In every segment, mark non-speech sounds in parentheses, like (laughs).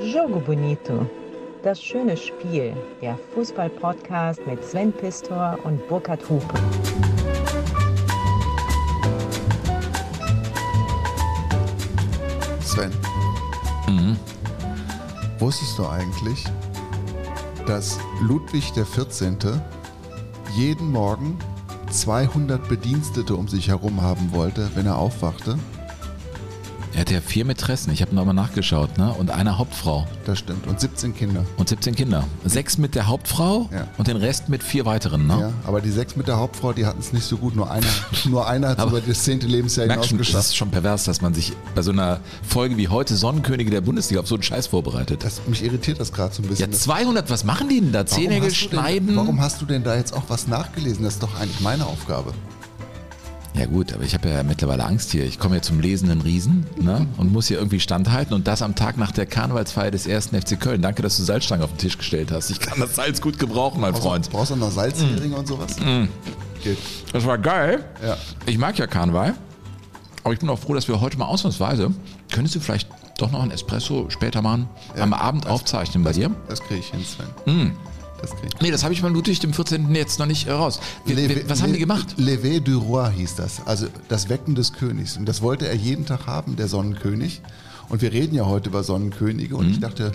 Jogo Bonito. Das schöne Spiel. Der Fußball-Podcast mit Sven Pistor und Burkhard Hupe. Sven, wusstest du eigentlich, dass Ludwig XIV. jeden Morgen 200 Bedienstete um sich herum haben wollte, wenn er aufwachte? Er hatte ja vier Mätressen, ich habe nochmal nachgeschaut, ne? Und eine Hauptfrau Das stimmt. Und 17 Kinder. und 17 Kinder. Sechs mit der Hauptfrau Ja. und den Rest mit vier weiteren, ne? Ja, aber die sechs mit der Hauptfrau, die hatten es nicht so gut. Nur einer, (laughs) nur einer hat es über das zehnte Lebensjahr hinaus schon, das geschafft. ist schon pervers, dass man sich bei so einer Folge wie heute Sonnenkönige der Bundesliga auf so einen Scheiß vorbereitet. Das, mich irritiert das gerade so ein bisschen. Ja, 200, was machen die denn da? Denn- schneiden? Warum hast du denn da jetzt auch was nachgelesen? Das ist doch eigentlich meine Aufgabe. Ja gut, aber ich habe ja mittlerweile Angst hier. Ich komme ja zum lesenden Riesen ne? und muss hier irgendwie standhalten und das am Tag nach der Karnevalsfeier des ersten FC Köln. Danke, dass du Salzstangen auf den Tisch gestellt hast. Ich kann das Salz gut gebrauchen, mein Brauchst du- Freund. Brauchst du noch Salzheringe und sowas? Geht. Das war geil. Ja. Ich mag ja Karneval. Aber ich bin auch froh, dass wir heute mal ausnahmsweise. Könntest du vielleicht doch noch einen Espresso später machen? Am Abend aufzeichnen bei dir? Das kriege ich hin, Sven. Hm. Das krieg ich. Nee, das habe ich beim Ludwig dem 14. jetzt noch nicht äh, raus. Wie, Levé- was haben die Le- gemacht? Levé du Roi hieß das, also das Wecken des Königs. Und das wollte er jeden Tag haben, der Sonnenkönig. Und wir reden ja heute über Sonnenkönige. Mhm. Und ich dachte,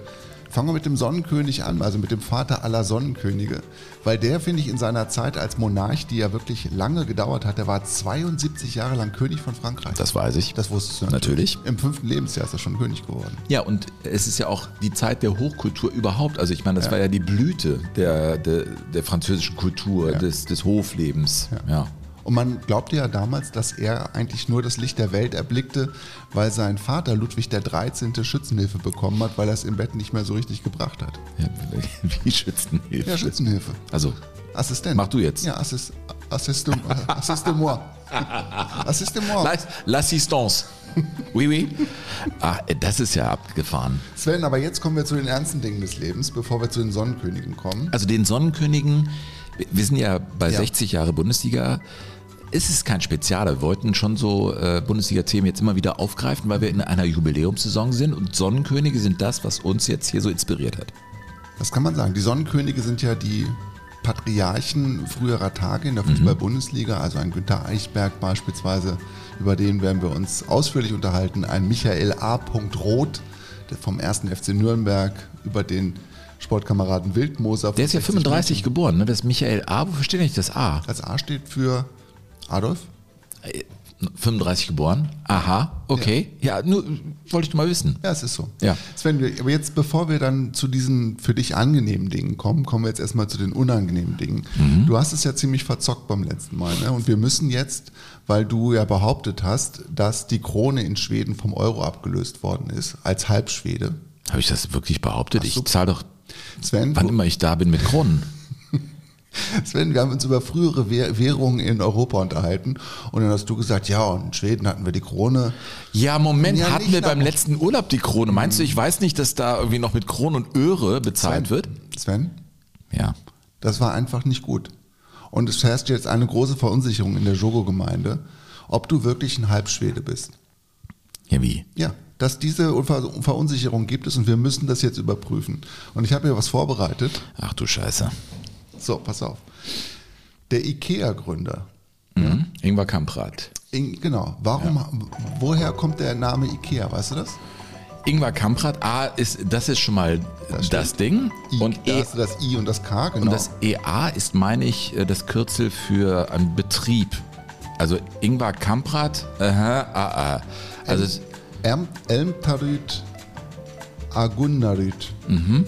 fangen wir mit dem Sonnenkönig an, also mit dem Vater aller Sonnenkönige. Weil der, finde ich, in seiner Zeit als Monarch, die ja wirklich lange gedauert hat, der war 72 Jahre lang König von Frankreich. Das weiß ich. das wusstest du Natürlich. Im fünften Lebensjahr ist er schon König geworden. Ja, und es ist ja auch die Zeit der Hochkultur überhaupt. Also ich meine, das Ja. war ja die Blüte der, der, der französischen Kultur, Ja. des, des Hoflebens. Ja. Und man glaubte ja damals, dass er eigentlich nur das Licht der Welt erblickte, weil sein Vater Ludwig XIII. Schützenhilfe bekommen hat, weil er es im Bett nicht mehr so richtig gebracht hat. ja. (laughs) Wie Schützenhilfe. Ja, Schützenhilfe. Also, Assistent. Mach du jetzt. Ja, Assist, (laughs) assiste, assiste moi. Assiste moi. L'as- l'assistance. Oui, oui. Ah, das ist ja abgefahren. Sven, aber jetzt kommen wir zu den ernsten Dingen des Lebens, bevor wir zu den Sonnenkönigen kommen. Also den Sonnenkönigen, wir- wir sind ja bei Ja. 60 Jahre Bundesliga. Es ist kein Spezialer. Wir wollten schon so äh, Bundesliga-Themen jetzt immer wieder aufgreifen, weil wir in einer Jubiläumssaison sind und Sonnenkönige sind das, was uns jetzt hier so inspiriert hat. Das kann man sagen. Die Sonnenkönige sind ja die Patriarchen früherer Tage in der Fußball-Bundesliga, also ein Günter Eichberg beispielsweise, über den werden wir uns ausführlich unterhalten, ein Michael A. Roth vom 1. FC Nürnberg, über den Sportkameraden Wildmoser. Der ist ja 35 geboren, ne? Das ist Michael A. Wofür steht eigentlich das A? Das A steht für Adolf. Äh, 35 geboren? Aha, okay. Ja, nur wollte ich nur mal wissen. Ja, es ist so. Ja. Sven, aber jetzt, bevor wir dann zu diesen für dich angenehmen Dingen kommen, kommen wir jetzt erstmal zu den unangenehmen Dingen. Mhm. Du hast es ja ziemlich verzockt beim letzten Mal. Ne? Und wir müssen jetzt, weil du ja behauptet hast, dass die Krone in Schweden vom Euro abgelöst worden ist, als Halbschwede. Habe ich das wirklich behauptet? Ich zahle doch, Sven, wann immer ich da bin, mit Kronen. Sven, wir haben uns über frühere Wäh- Währungen in Europa unterhalten und dann hast du gesagt, ja, und in Schweden hatten wir die Krone. Ja, Moment, Ja, hatten wir beim letzten Urlaub die Krone. Meinst du, ich weiß nicht, dass da irgendwie noch mit Kronen und Öre bezahlt wird? Sven, Ja. Das war einfach nicht gut. Und es herrscht jetzt eine große Verunsicherung in der Jogo-Gemeinde, ob du wirklich ein Halbschwede bist. Ja, wie? Ja, dass diese Ver Verunsicherung gibt es und wir müssen das jetzt überprüfen. Und ich habe hier was vorbereitet. Ach du Scheiße. So, pass auf. Der IKEA-Gründer. Mhm. Ingvar Kamprad. In- Genau. Warum, woher kommt der Name IKEA? Weißt du das? Ingvar Kamprad, A, ist, das ist schon mal Das das. Ding. I, und, da e, das I und das K, genau. und das EA ist, meine ich, äh, das Kürzel für einen Betrieb. Also Ingvar Kamprad, aha, ah, ah. Also Elmtarüt Agunnarüt. Mhm.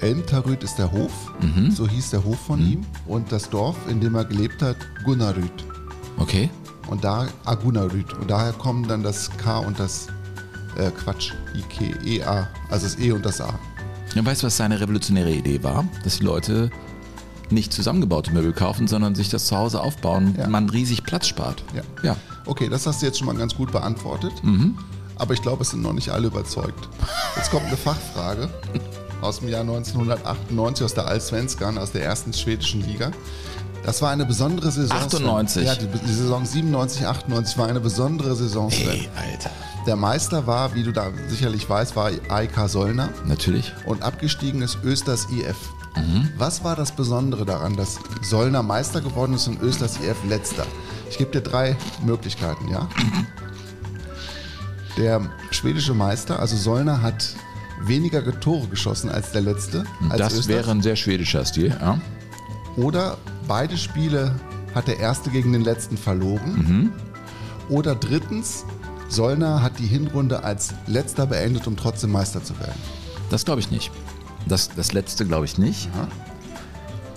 Elmtarüt ist der Hof, so hieß der Hof von Mhm. ihm. Und das Dorf, in dem er gelebt hat, Gunnarüt. okay. Und da Agunnarüt. Und daher kommen dann das K und das äh, Quatsch, IK, EA, also das E und das A. Ja, weißt du, was seine revolutionäre Idee war? Dass die Leute nicht zusammengebaute Möbel kaufen, sondern sich das zu Hause aufbauen, Ja. man riesig Platz spart. Ja. ja. Okay, das hast du jetzt schon mal ganz gut beantwortet. Aber ich glaube, es sind noch nicht alle überzeugt. Jetzt kommt eine Fachfrage (laughs) aus dem Jahr 1998 aus der Allsvenskan, aus der ersten schwedischen Liga. Das war eine besondere Saison. Sven. 98? Ja, die, die Saison 97, 98 war eine besondere Saison. Sven. Ey, Alter. Der Meister war, wie du da sicherlich weißt, war AIK Sollner. Natürlich. Und abgestiegen ist Östers IF. Was war das Besondere daran, dass Sollner Meister geworden ist und Östers IF letzter? Ich gebe dir drei Möglichkeiten, ja? (clears throat) Der schwedische Meister, also Sollner, hat weniger Tore geschossen als der letzte. Als das Östers. wäre ein sehr schwedischer Stil. Ja. Oder beide Spiele hat der erste gegen den letzten verloren. Oder drittens, Sollner hat die Hinrunde als letzter beendet, um trotzdem Meister zu werden. Das glaube ich nicht. Das, das letzte glaube ich nicht. Aha.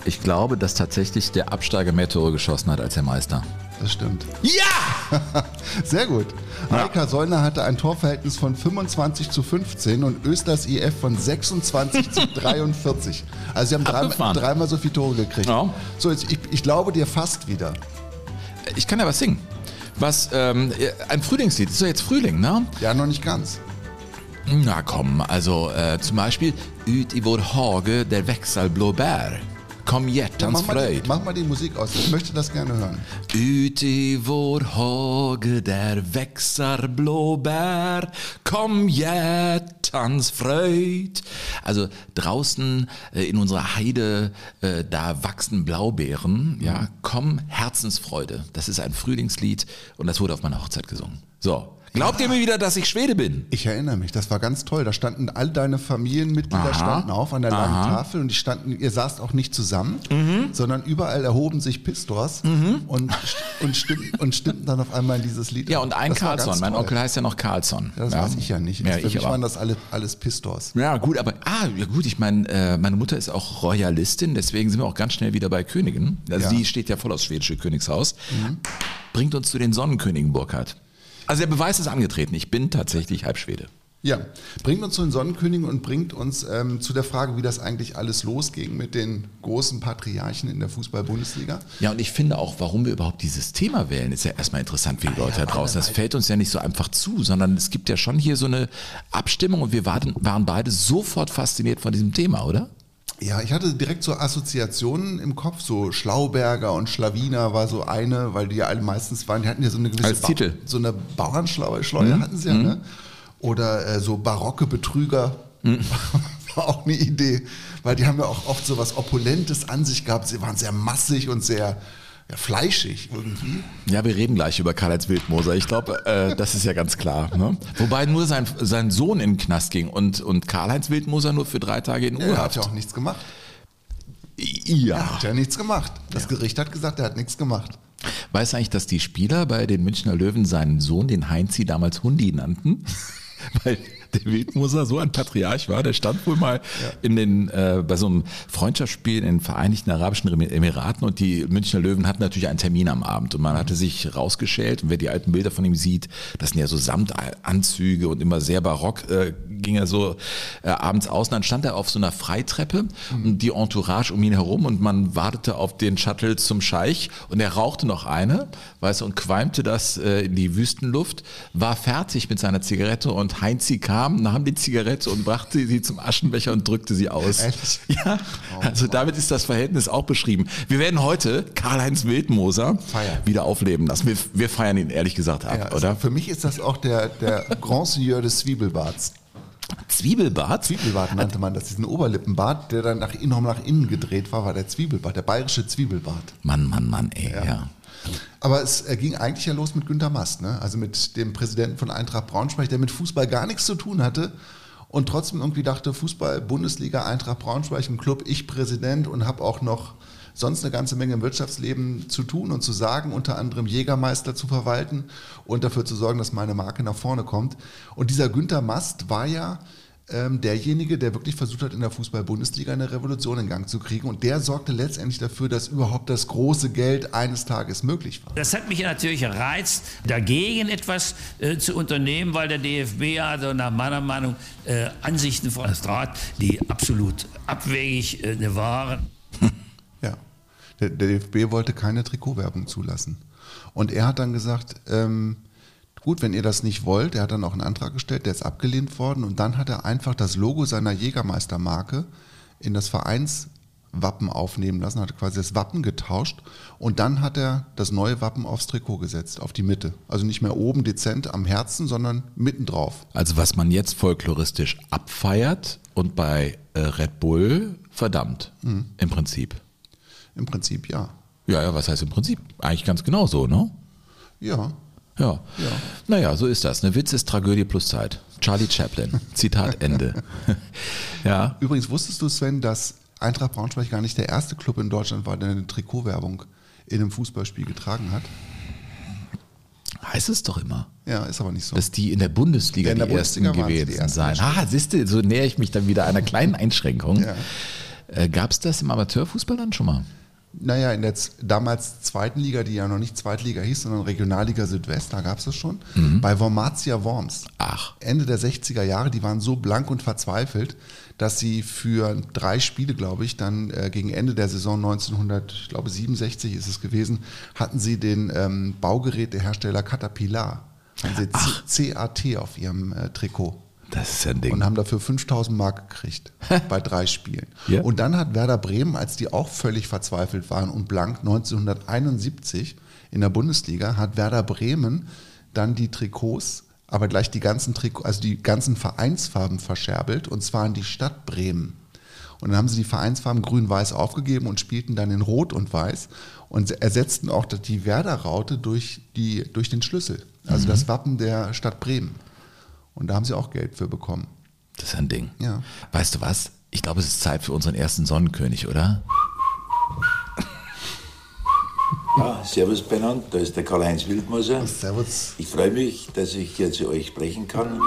Ich glaube, dass tatsächlich der Absteiger mehr Tore geschossen hat als der Meister. Das stimmt. Ja! (laughs) Sehr gut. Eika Sollner hatte ein Torverhältnis von 25 zu 15 und Östers IF von 26 zu (laughs) 43. Also sie haben dreimal, dreimal so viele Tore gekriegt. Ja. So, jetzt, ich, ich glaube dir fast wieder. Ich kann ja was singen. Was, ähm, ein Frühlingslied. Ist doch jetzt Frühling, ne? Ja, noch nicht ganz. Na komm, also äh, zum Beispiel Ut i vår hage der växer blåbär. Kom hjärtans Mach mal, die, mach mal die Musik aus. Ich möchte das gerne hören. Ut i vår hage där växer blåbär, kom hjärtans fröjd. Also draußen äh, in unserer Heide, äh, da wachsen Blaubeeren, ja, komm Herzensfreude. Das ist ein Frühlingslied und das wurde auf meiner Hochzeit gesungen. So, glaubt ihr mir wieder, dass ich Schwede bin? Ich erinnere mich, das war ganz toll. Da standen all deine Familienmitglieder Aha. standen auf an der langen Aha. Tafel und die standen, ihr saßt auch nicht zusammen, Mhm. sondern überall erhoben sich Pistors und, und, stimmten, und stimmten dann auf einmal in dieses Lied. Ja, und ein Das Carlson. Mein. Onkel heißt ja noch Carlson. Ja, das weiß ich ja nicht. Ja, Für ich mich aber. waren das alle, alles Pistors. Ja, gut, aber ah, ja gut, ich meine, äh, meine Mutter ist auch Royalistin, deswegen sind wir auch ganz schnell wieder bei Königin. Also Ja. Mhm. die steht ja voll aufs schwedische Königshaus. Bringt uns zu den Sonnenkönigen, Burkhard. Also der Beweis ist angetreten, ich bin tatsächlich halb Schwede. Ja, bringt uns zu den Sonnenkönigen und bringt uns ähm, zu der Frage, wie das eigentlich alles losging mit den großen Patriarchen in der Fußball-Bundesliga. Ja, und ich finde auch, warum wir überhaupt dieses Thema wählen, ist ja erstmal interessant für die Leute da draußen. Das fällt uns ja nicht so einfach zu, sondern es gibt ja schon hier so eine Abstimmung und wir waren, waren beide sofort fasziniert von diesem Thema, oder? Ja, ich hatte direkt so Assoziationen im Kopf, so Schlauberger und Schlawiner war so eine, weil die ja alle meistens waren, die hatten ja so eine gewisse Als Titel. so eine Bauernschleue hatten sie ja, ne? Oder äh, so barocke Betrüger (laughs) war auch eine Idee, weil die haben ja auch oft so was Opulentes an sich gehabt. Sie waren sehr massig und sehr ja, fleischig irgendwie. Ja, wir reden gleich über Karl-Heinz Wildmoser. Ich glaube, äh, das ist ja ganz klar. Ne? Wobei nur sein, sein Sohn in den Knast ging und, und Karl-Heinz Wildmoser nur für drei Tage in Er hat Urhaft. ja auch nichts gemacht. Ja. Er hat ja nichts gemacht. Das Gericht hat gesagt, er hat nichts gemacht. Weißt du eigentlich, dass die Spieler bei den Münchner Löwen seinen Sohn, den Heinzi, damals Hundi nannten? (laughs) Weil der Wildmoser so ein Patriarch war, der stand wohl mal in den, äh, bei so einem Freundschaftsspiel in den Vereinigten Arabischen Emiraten und die Münchner Löwen hatten natürlich einen Termin am Abend und man hatte sich rausgeschält und wer die alten Bilder von ihm sieht, das sind ja so Samtanzüge und immer sehr barock, äh, ging er so äh, abends aus und dann stand er auf so einer Freitreppe und die Entourage um ihn herum und man wartete auf den Shuttle zum Scheich und er rauchte noch eine, weißt du, und qualmte das äh, in die Wüstenluft, war fertig mit seiner Zigarette und Heinzi kam, nahm die Zigarette und brachte sie zum Aschenbecher und drückte sie aus. Ehrlich? Ja, also damit ist das Verhältnis auch beschrieben. Wir werden heute Karl-Heinz Wildmoser Feiern. wieder aufleben lassen. Wir, wir feiern ihn ehrlich gesagt ab, Ja, also oder? Für mich ist das auch der, der Grand Seigneur des Zwiebelbarts. Zwiebelbart? Zwiebelbart nannte man das, diesen Oberlippenbart, der dann nach innen, noch nach innen gedreht war, war der Zwiebelbart, der bayerische Zwiebelbart. Mann, Mann, Mann, ey, ja. Aber es äh, ging eigentlich ja los mit Günter Mast, ne? also mit dem Präsidenten von Eintracht Braunschweig, der mit Fußball gar nichts zu tun hatte und trotzdem irgendwie dachte, Fußball, Bundesliga, Eintracht Braunschweig, ein Club, ich Präsident und habe auch noch sonst eine ganze Menge im Wirtschaftsleben zu tun und zu sagen, unter anderem Jägermeister zu verwalten und dafür zu sorgen, dass meine Marke nach vorne kommt. Und dieser Günter Mast war ja ähm, derjenige, der wirklich versucht hat, in der Fußball-Bundesliga eine Revolution in Gang zu kriegen. Und der sorgte letztendlich dafür, dass überhaupt das große Geld eines Tages möglich war. Das hat mich natürlich gereizt, dagegen etwas äh, zu unternehmen, weil der DFB also nach meiner Meinung äh, Ansichten von Strat, die absolut abwegig äh, waren. (laughs) Ja, der, der DFB wollte keine Trikotwerbung zulassen. Und er hat dann gesagt, ähm, gut, wenn ihr das nicht wollt, er hat dann auch einen Antrag gestellt, der ist abgelehnt worden und dann hat er einfach das Logo seiner Jägermeistermarke in das Wappen aufnehmen lassen, hat quasi das Wappen getauscht und dann hat er das neue Wappen aufs Trikot gesetzt, auf die Mitte. Also nicht mehr oben dezent am Herzen, sondern mittendrauf. Also was man jetzt folkloristisch abfeiert und bei äh, Red Bull verdammt, mhm. im Prinzip. Im Prinzip ja. Ja, ja, was heißt im Prinzip? Eigentlich ganz genau so, ne? Ja. Ja. ja. Naja, so ist das. Eine Witz ist Tragödie plus Zeit. Charlie Chaplin. (laughs) Zitat Ende. (laughs) ja. Übrigens wusstest du, Sven, dass Eintracht Braunschweig gar nicht der erste Club in Deutschland war, der eine Trikotwerbung in einem Fußballspiel getragen hat? Heißt es doch immer. Ja, ist aber nicht so. Dass die in der Bundesliga ja, in der die Bundesliga ersten gewesen seien. Ah, siehst du, so nähere ich mich dann wieder einer kleinen Einschränkung. Ja. Äh, Gab es das im Amateurfußball dann schon mal? Naja, in der damals zweiten Liga, die ja noch nicht Zweitliga hieß, sondern Regionalliga Südwest, da gab es das schon. Mhm. Bei Wormatia Worms. Ach. Ende der 60er Jahre, die waren so blank und verzweifelt, dass sie für drei Spiele, glaube ich, dann äh, gegen Ende der Saison 1967 ist es gewesen, hatten sie den ähm, Baugerätehersteller Caterpillar, haben sie CAT auf ihrem äh, Trikot. Das ist ein Ding. Und haben dafür 5000 Mark gekriegt (laughs) bei drei Spielen. Ja. Und dann hat Werder Bremen, als die auch völlig verzweifelt waren und blank, 1971 in der Bundesliga, hat Werder Bremen dann die Trikots, aber gleich die ganzen Trikots, also die ganzen Vereinsfarben verscherbelt, und zwar in die Stadt Bremen. Und dann haben sie die Vereinsfarben grün-weiß aufgegeben und spielten dann in Rot und Weiß und ersetzten auch die Werder-Raute durch, durch den Schlüssel, also mhm. das Wappen der Stadt Bremen. Und da haben sie auch Geld für bekommen. Das ist ein Ding. Ja. Weißt du was? Ich glaube, es ist Zeit für unseren ersten Sonnenkönig, oder? Ja, servus beieinander, da ist der Karl-Heinz Wildmoser. Servus. Ich freue mich, dass ich hier zu euch sprechen kann.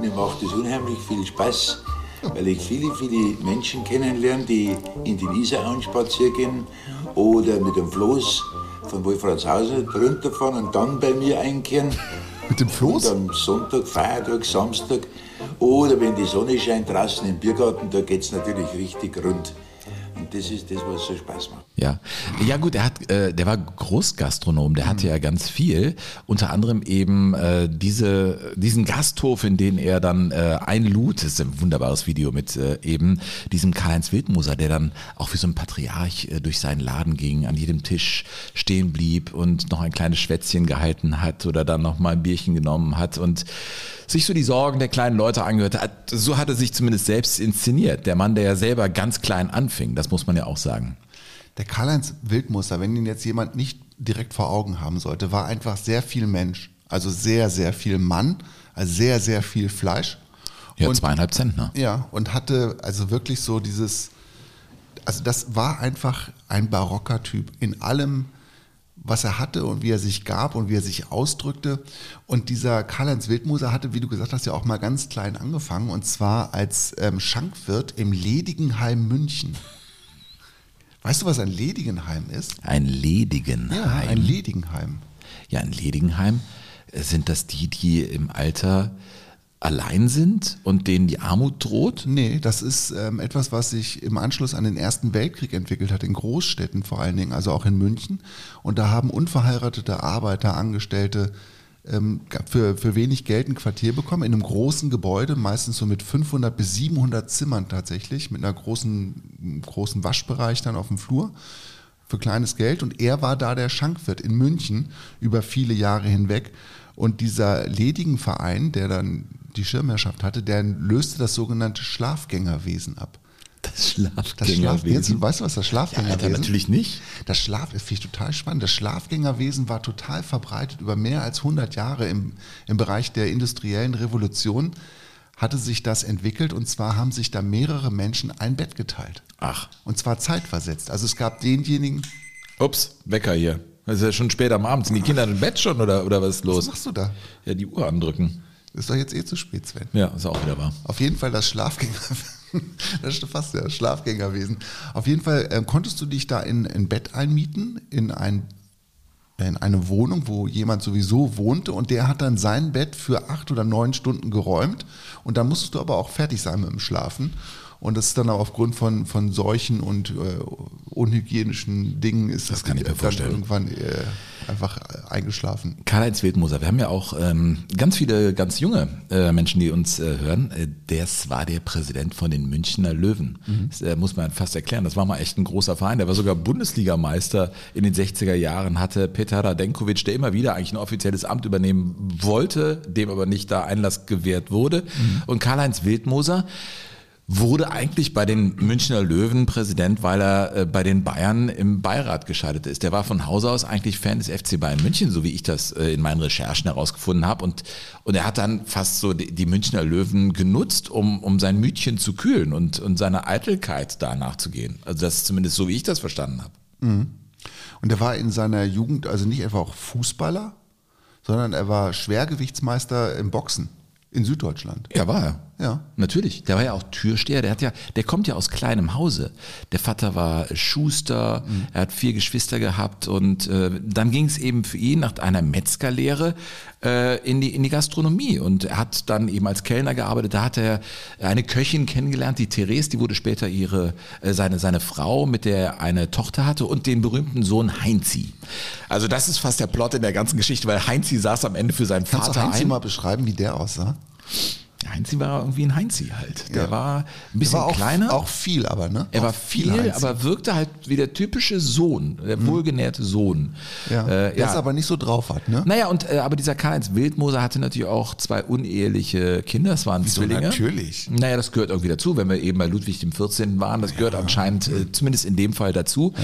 Mir macht es unheimlich viel Spaß, weil ich viele, viele Menschen kennenlerne, die in den Isarauen spazieren gehen oder mit dem Floß von Wolfratshausen runterfahren und dann bei mir einkehren. (laughs) Mit dem Floß? Und am Sonntag, Feiertag, Samstag oder wenn die Sonne scheint draußen im Biergarten, da geht es natürlich richtig rund. Und das ist das, was so Spaß macht. Ja, ja gut, er hat, äh, der war Großgastronom, der hatte mhm. ja ganz viel. Unter anderem eben äh, diese, diesen Gasthof, in den er dann äh, einlud. Das ist ein wunderbares Video mit äh, eben diesem Karl-Heinz Wildmoser, der dann auch wie so ein Patriarch äh, durch seinen Laden ging, an jedem Tisch stehen blieb und noch ein kleines Schwätzchen gehalten hat oder dann noch mal ein Bierchen genommen hat und sich so die Sorgen der kleinen Leute angehört hat. So hat er sich zumindest selbst inszeniert. Der Mann, der ja selber ganz klein anfing, das muss man ja auch sagen. Der Karl-Heinz Wildmuster, wenn ihn jetzt jemand nicht direkt vor Augen haben sollte, war einfach sehr viel Mensch. Also sehr, sehr viel Mann, also sehr, sehr viel Fleisch. Ja, und, zweieinhalb Zentner. Ja, und hatte also wirklich so dieses, also das war einfach ein barocker Typ in allem, was er hatte und wie er sich gab und wie er sich ausdrückte. Und dieser Karl-Heinz Wildmoser hatte, wie du gesagt hast, ja auch mal ganz klein angefangen und zwar als ähm, Schankwirt im Ledigenheim München. Weißt du, was ein Ledigenheim ist? Ein Ledigenheim? Ja, ein Ledigenheim. Ja, ein Ledigenheim. Sind das die, die im Alter allein sind und denen die Armut droht? Nee, das ist ähm, etwas, was sich im Anschluss an den Ersten Weltkrieg entwickelt hat, in Großstädten vor allen Dingen, also auch in München. Und da haben unverheiratete Arbeiter, Angestellte ähm, für, für wenig Geld ein Quartier bekommen, in einem großen Gebäude, meistens so mit 500 bis 700 Zimmern tatsächlich, mit einer großen, großen Waschbereich dann auf dem Flur für kleines Geld. Und er war da der Schankwirt in München über viele Jahre hinweg. Und dieser ledigen Verein, der dann die Schirmherrschaft hatte, der löste das sogenannte Schlafgängerwesen ab. Das Schlafgängerwesen. weißt du, was das Schlafgängerwesen ist? Ja, natürlich nicht. Das Schlaf, das finde ich total spannend. Das Schlafgängerwesen war total verbreitet über mehr als 100 Jahre im, im Bereich der industriellen Revolution hatte sich das entwickelt und zwar haben sich da mehrere Menschen ein Bett geteilt. Ach. Und zwar zeitversetzt. Also es gab denjenigen. Ups, Wecker hier. Das ist ja schon spät am Abend. Sind die Kinder im Bett schon oder, oder was ist los? Was machst du da? Ja, die Uhr andrücken. Das ist doch jetzt eh zu spät, Sven. Ja, ist auch wieder wahr. Auf jeden Fall das Schlafgängerwesen. (laughs) das ist fast ja Schlafgängerwesen. Auf jeden Fall äh, konntest du dich da in ein Bett einmieten, in ein in eine Wohnung, wo jemand sowieso wohnte und der hat dann sein Bett für acht oder neun Stunden geräumt und dann musstest du aber auch fertig sein mit dem Schlafen Und das ist dann auch aufgrund von, von Seuchen und äh, unhygienischen Dingen ist Das kann ich mir dann vorstellen. irgendwann äh, einfach eingeschlafen. Karl-Heinz Wildmoser, wir haben ja auch ähm, ganz viele ganz junge äh, Menschen, die uns äh, hören. Äh, das war der Präsident von den Münchner Löwen. Das äh, muss man fast erklären. Das war mal echt ein großer Verein. Der war sogar Bundesligameister in den 60er Jahren, hatte Petar Radenkovic, der immer wieder eigentlich ein offizielles Amt übernehmen wollte, dem aber nicht da Einlass gewährt wurde. Und Karl-Heinz Wildmoser, wurde eigentlich bei den Münchner Löwen Präsident, weil er äh, bei den Bayern im Beirat gescheitert ist. Der war von Hause aus eigentlich Fan des FC Bayern München, so wie ich das äh, in meinen Recherchen herausgefunden habe. Und, und er hat dann fast so die, Münchner Löwen genutzt, um, um sein Mütchen zu kühlen und, und seiner Eitelkeit da nachzugehen. Also das ist zumindest so, wie ich das verstanden habe. Und er war in seiner Jugend also nicht etwa auch Fußballer, sondern er war Schwergewichtsmeister im Boxen in Süddeutschland. Ja, war er. Ja. Natürlich. Der war ja auch Türsteher. Der hat ja, der kommt ja aus kleinem Hause. Der Vater war Schuster. Er hat vier Geschwister gehabt und äh, dann ging es eben für ihn nach einer Metzgerlehre äh, in die in die Gastronomie und er hat dann eben als Kellner gearbeitet. Da hat er eine Köchin kennengelernt, die Therese. Die wurde später ihre äh, seine seine Frau, mit der er eine Tochter hatte und den berühmten Sohn Heinzi. Also das ist fast der Plot in der ganzen Geschichte, weil Heinzi saß am Ende für seinen Kannst du Vater Heinz ein. mal beschreiben, wie der aussah? Heinzi war irgendwie ein Heinzi halt. Der Ja. war ein bisschen war auch, kleiner. auch viel, aber ne? er auch war viel, Heinz. aber wirkte halt wie der typische Sohn, der wohlgenährte Sohn. ja. Äh, der es aber nicht so drauf hat, ne? Naja, und äh, aber dieser Karl-Heinz Wildmoser hatte natürlich auch zwei uneheliche Kinder, das waren Wieso Zwillinge. natürlich? Naja, das gehört irgendwie dazu, wenn wir eben bei Ludwig dem 14. waren, das gehört anscheinend äh, zumindest in dem Fall dazu.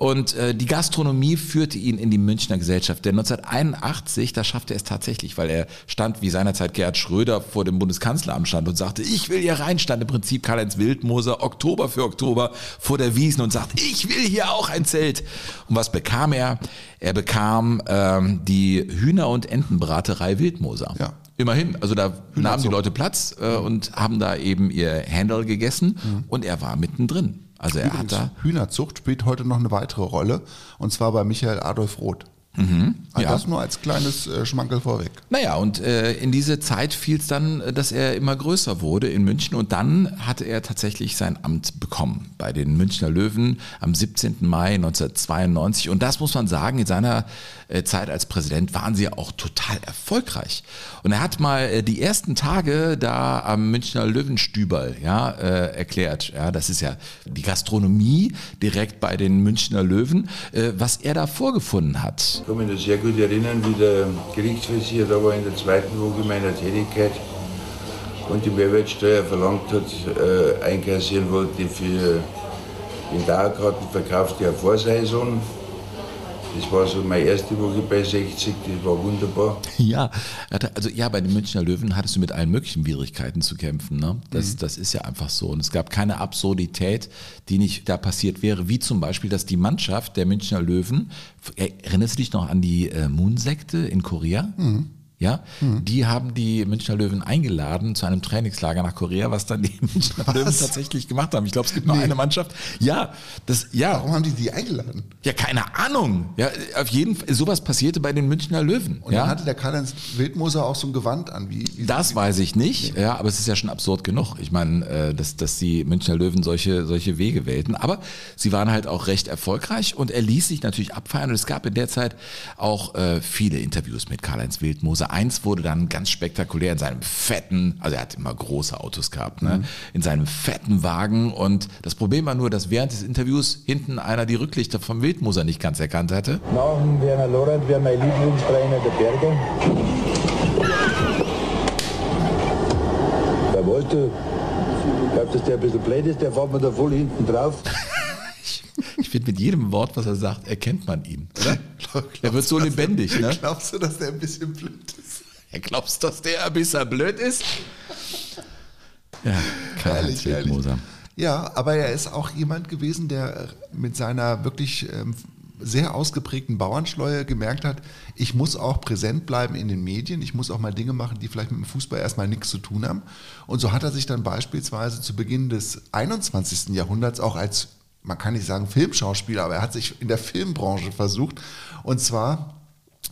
Und äh, die Gastronomie führte ihn in die Münchner Gesellschaft. Denn 1981, da schaffte er es tatsächlich, weil er stand, wie seinerzeit Gerhard Schröder vor dem Bundeskanzleramt stand und sagte, ich will hier rein, stand im Prinzip Karl-Heinz Wildmoser Oktober für Oktober vor der Wiesen und sagt, ich will hier auch ein Zelt. Und was bekam er? Er bekam ähm, die Hühner- und Entenbraterei Wildmoser. Ja. Immerhin, also da nahmen die. Leute Platz äh, und haben da eben ihr Handle gegessen und er war mittendrin. Also er hat Übrigens, da, Hühnerzucht spielt heute noch eine weitere Rolle und zwar bei Michael Adolf Roth. Mhm. ja. Das nur als kleines äh, Schmankerl vorweg. naja, und äh, in diese Zeit fiel es dann, äh, dass er immer größer wurde in München und dann hatte er tatsächlich sein Amt bekommen bei den Münchner Löwen am 17. Mai 1992 und das muss man sagen, in seiner äh, Zeit als Präsident waren sie ja auch total erfolgreich. Und er hat mal äh, die ersten Tage da am Münchner Löwenstüberl ja, äh, erklärt, ja, das ist ja die Gastronomie direkt bei den Münchner Löwen, was er da vorgefunden hat. Ich kann mich noch sehr gut erinnern, wie der Gerichtsvollzieher da war in der zweiten Woche meiner Tätigkeit und die Mehrwertsteuer verlangt hat, äh, einkassieren wollte für den Dauerkartenverkauf der Vorsaison. Das war so meine erste Woche bei 60, das war wunderbar. Ja, also ja, bei den Münchner Löwen hattest du mit allen möglichen Widrigkeiten zu kämpfen. Ne? Mhm. Das, das ist ja einfach so. Und es gab keine Absurdität, die nicht da passiert wäre, wie zum Beispiel, dass die Mannschaft der Münchner Löwen, erinnerst du dich noch an die äh, Moon-Sekte in Korea? Mhm. Ja, die haben die Münchner Löwen eingeladen zu einem Trainingslager nach Korea, was dann die (laughs) Münchner Löwen tatsächlich gemacht haben. Ich glaube, es gibt nur eine Mannschaft. Ja, das, ja. Warum haben die die eingeladen? Ja, keine Ahnung. Ja, auf jeden Fall, sowas passierte bei den Münchner Löwen. Und ja? dann hatte der Karl-Heinz Wildmoser auch so ein Gewand an. Wie, wie Das weiß ich nicht, ja, aber es ist ja schon absurd genug. Ich meine, äh, dass, dass die Münchner Löwen solche, solche Wege wählten. Aber sie waren halt auch recht erfolgreich und er ließ sich natürlich abfeiern. Und es gab in der Zeit auch äh, viele Interviews mit Karl-Heinz Wildmoser. Eins wurde dann ganz spektakulär in seinem fetten, also er hat immer große Autos gehabt, ne? in seinem fetten Wagen. Und das Problem war nur, dass während des Interviews hinten einer die Rücklichter vom Wildmoser nicht ganz erkannt hatte. Nach dem Werner Lorand wäre mein Lieblingstrainer der Berger. Der wollte, ich glaube, dass der ein bisschen blöd ist, der fährt mir da voll hinten drauf. (laughs) Ich finde, mit jedem Wort, was er sagt, erkennt man ihn. Oder? (laughs) Er wird so lebendig, ne? Glaubst du, dass der ein bisschen blöd glaubst du, dass der ein bisschen blöd ist? Ja, ehrlich. Wildmoser. Ja, aber er ist auch jemand gewesen, der mit seiner wirklich ähm, sehr ausgeprägten Bauernschleue gemerkt hat, ich muss auch präsent bleiben in den Medien, ich muss auch mal Dinge machen, die vielleicht mit dem Fußball erstmal nichts zu tun haben. Und so hat er sich dann beispielsweise zu Beginn des 21. Jahrhunderts auch als, man kann nicht sagen Filmschauspieler, aber er hat sich in der Filmbranche versucht. Und zwar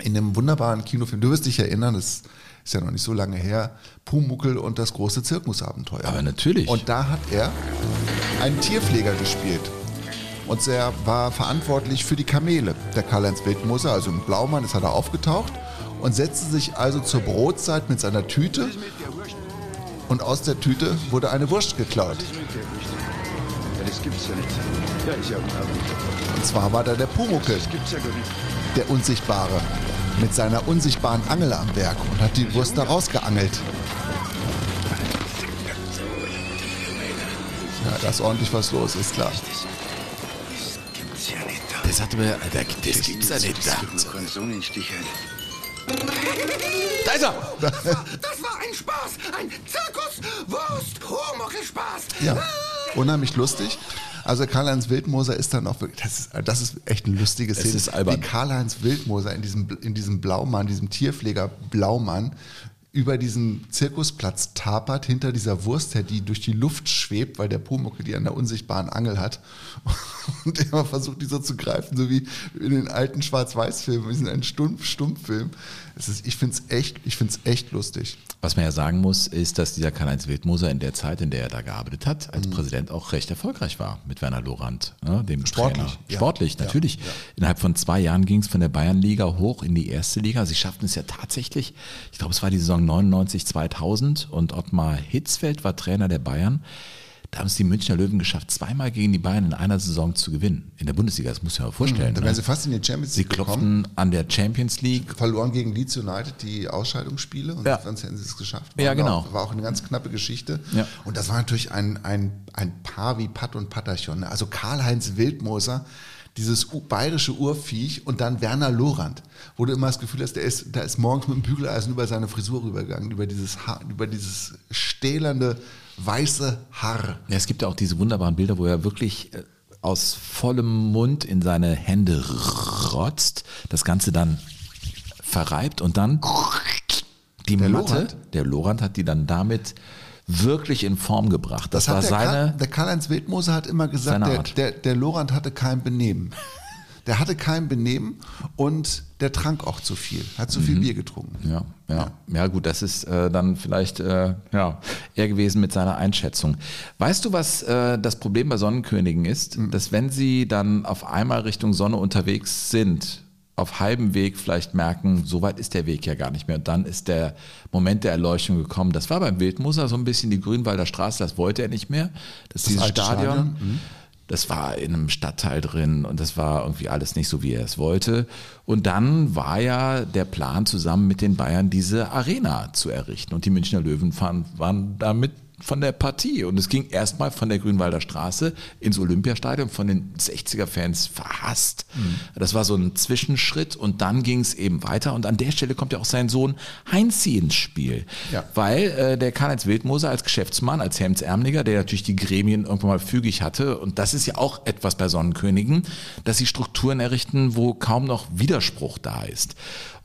in einem wunderbaren Kinofilm. Du wirst dich erinnern, es ist ja noch nicht so lange her, Pumuckel und das große Zirkusabenteuer. Aber natürlich. Und da hat er einen Tierpfleger gespielt. Und er war verantwortlich für die Kamele. Der Karl-Heinz Wildmoser, also ein Blaumann, ist hat er aufgetaucht und setzte sich also zur Brotzeit mit seiner Tüte. Und aus der Tüte wurde eine Wurst geklaut. Das gibt's ja nicht. Ja, ist ja. Und zwar war da der Pumuckel, Das gibt's ja gar nicht. Der Unsichtbare, mit seiner unsichtbaren Angel am Werk und hat die Wurst da rausgeangelt. Ja, da ist ordentlich was los, ist klar. Gibt's ja nicht. Der sagte mir, Alter, das gibt's ja nicht. Da, da ist er! Das war ein Spaß. Ein Zirkus, Wurst, Pumuckl-Spaß. Ja, unheimlich lustig. Also Karl-Heinz Wildmoser ist dann auch wirklich, das ist, das ist echt eine lustige Szene. ist albern. Wie Karl-Heinz Wildmoser in diesem, in diesem Blaumann, diesem Tierpfleger Blaumann, über diesen Zirkusplatz tapert, hinter dieser Wurst her, die durch die Luft schwebt, weil der Pumuckel die an der unsichtbaren Angel hat. (laughs) Und er versucht, die so zu greifen, so wie in den alten Schwarz-Weiß-Filmen, in einem Stumpf Stumpffilm. Es ist, ich finde es echt, ich find's echt lustig. Was man ja sagen muss, ist, dass dieser Karl-Heinz Wildmoser in der Zeit, in der er da gearbeitet hat, als Präsident auch recht erfolgreich war mit Werner Lorand, ne, dem Mhm. Sportlich, Trainer. ja. Sportlich, Ja, natürlich. ja. Innerhalb von zwei Jahren ging es von der Bayernliga hoch in die erste Liga. Sie schafften es ja tatsächlich, ich glaube, es war die Saison 99, 2000 und Ottmar Hitzfeld war Trainer der Bayern. Da haben es die Münchner Löwen geschafft, zweimal gegen die Bayern in einer Saison zu gewinnen. In der Bundesliga, das muss ich mir mal vorstellen. Mhm. Da ne? wären sie fast in die Champions Sie League gekommen. klopften an der Champions League verloren gegen Leeds United die Ausscheidungsspiele und Ja. sonst hätten sie es geschafft. Ja, War genau. Auch, war auch eine ganz knappe Geschichte. Ja. Und das war natürlich ein, ein, ein Paar wie Pat und Patterchon. ne? Also Karl-Heinz Wildmoser, dieses bayerische Urviech und dann Werner Lorand, wo du immer das Gefühl hast, der ist, da ist morgens mit dem Bügeleisen über seine Frisur rübergegangen, über dieses Haar, über dieses stählernde weiße Haar. Ja, es gibt ja auch diese wunderbaren Bilder, wo er wirklich äh, aus vollem Mund in seine Hände rotzt, das Ganze dann verreibt und dann die Der Matte, Lorand? der Lorand hat die dann damit wirklich in Form gebracht. Das, hat war der seine, Karl, der Karl-Heinz Wildmoser hat immer gesagt, der, der, der Lorand hatte kein Benehmen. Der hatte kein Benehmen und der trank auch zu viel, hat zu viel Mhm. Bier getrunken. Ja, ja, ja, gut, das ist äh, dann vielleicht äh, ja, eher gewesen mit seiner Einschätzung. Weißt du, was äh, das Problem bei Sonnenkönigen ist? Hm. Dass wenn sie dann auf einmal Richtung Sonne unterwegs sind, auf halbem Weg vielleicht merken, so weit ist der Weg ja gar nicht mehr. Und dann ist der Moment der Erleuchtung gekommen. Das war beim Wildmoser so ein bisschen die Grünwalder Straße, das wollte er nicht mehr. Das, ist dieses alte Stadion. Stadion, mhm. Das war in einem Stadtteil drin und das war irgendwie alles nicht so, wie er es wollte. Und dann war ja der Plan, zusammen mit den Bayern diese Arena zu errichten. Und die Münchner Löwen waren, damit von der Partie. Und es ging erstmal von der Grünwalder Straße ins Olympiastadion, von den 60er-Fans verhasst. Das war so ein Zwischenschritt und dann ging es eben weiter. Und an der Stelle kommt ja auch sein Sohn Heinzi ins Spiel. Ja. Weil äh, der Karl-Heinz Wildmoser als Geschäftsmann, als Hemdsärmeliger, der natürlich die Gremien irgendwann mal fügig hatte, und das ist ja auch etwas bei Sonnenkönigen, dass sie Strukturen errichten, wo kaum noch Widerspruch da ist.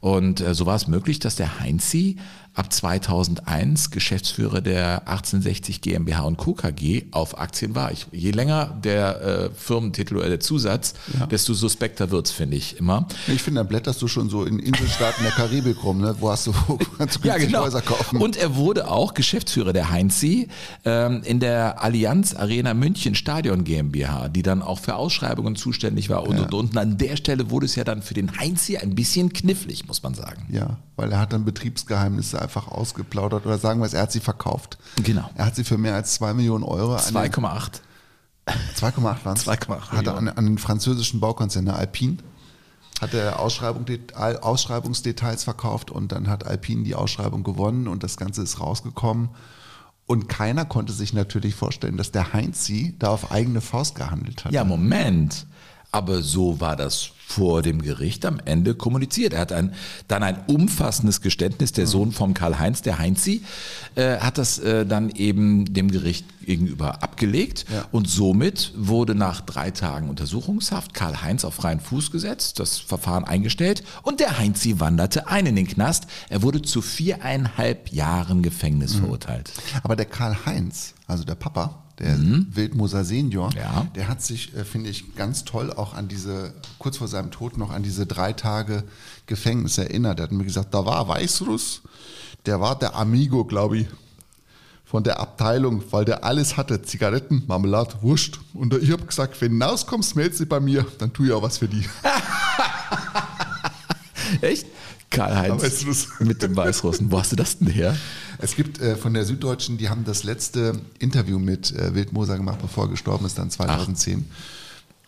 Und äh, so war es möglich, dass der Heinzi ab 2001 Geschäftsführer der 1860 GmbH und Co. KG auf Aktien war. Ich, je länger der äh, Firmentitel oder der Zusatz, desto suspekter wird's, finde ich immer. Ich finde, dann blätterst du schon so in Inselstaaten der Karibik rum, ne? wo hast du, wo (laughs) kannst du Ja, genau. Häuser kaufen. Und er wurde auch Geschäftsführer der Heinzi ähm, in der Allianz Arena München Stadion GmbH, die dann auch für Ausschreibungen zuständig war und, und, und. Und an der Stelle wurde es ja dann für den Heinzi ein bisschen knifflig, muss man sagen. ja, weil er hat dann Betriebsgeheimnisse einfach ausgeplaudert oder sagen wir es, er hat sie verkauft. Genau. Er hat sie für mehr als 2 Millionen Euro an den- 2,8. 2,8 waren es. 2,8 Hat er an, an den französischen Baukonzern der Alpine. Hat er Ausschreibung, Ausschreibungsdetails verkauft und dann hat Alpine die Ausschreibung gewonnen und das Ganze ist rausgekommen. Und keiner konnte sich natürlich vorstellen, dass der Heinzi da auf eigene Faust gehandelt hat. Ja, Moment. Aber so war das vor dem Gericht am Ende kommuniziert. Er hat ein, dann ein umfassendes Geständnis, der Sohn vom Karl-Heinz, der Heinzi, äh, hat das äh, dann eben dem Gericht gegenüber abgelegt. Ja. Und somit wurde nach drei Tagen Untersuchungshaft Karl-Heinz auf freien Fuß gesetzt, das Verfahren eingestellt und der Heinzi wanderte ein in den Knast. Er wurde zu viereinhalb Jahren Gefängnis verurteilt. Aber der Karl-Heinz, also der Papa, der Wildmoser Senior, Mhm. Ja. der hat sich, äh, finde ich, ganz toll auch an diese, kurz vor seinem Tod noch an diese drei Tage Gefängnis erinnert. Er hat mir gesagt, da war Weißruss, der war der Amigo, glaube ich, von der Abteilung, weil der alles hatte. Zigaretten, Marmelade, Wurst. Und ich habe gesagt, wenn du rauskommst, melde dich bei mir, dann tue ich auch was für die. (laughs) Echt? Karl-Heinz mit dem Weißrussen. Wo hast du das denn her? Es gibt äh, von der Süddeutschen, die haben das letzte Interview mit äh, Wildmoser gemacht, bevor er gestorben ist, dann 2010.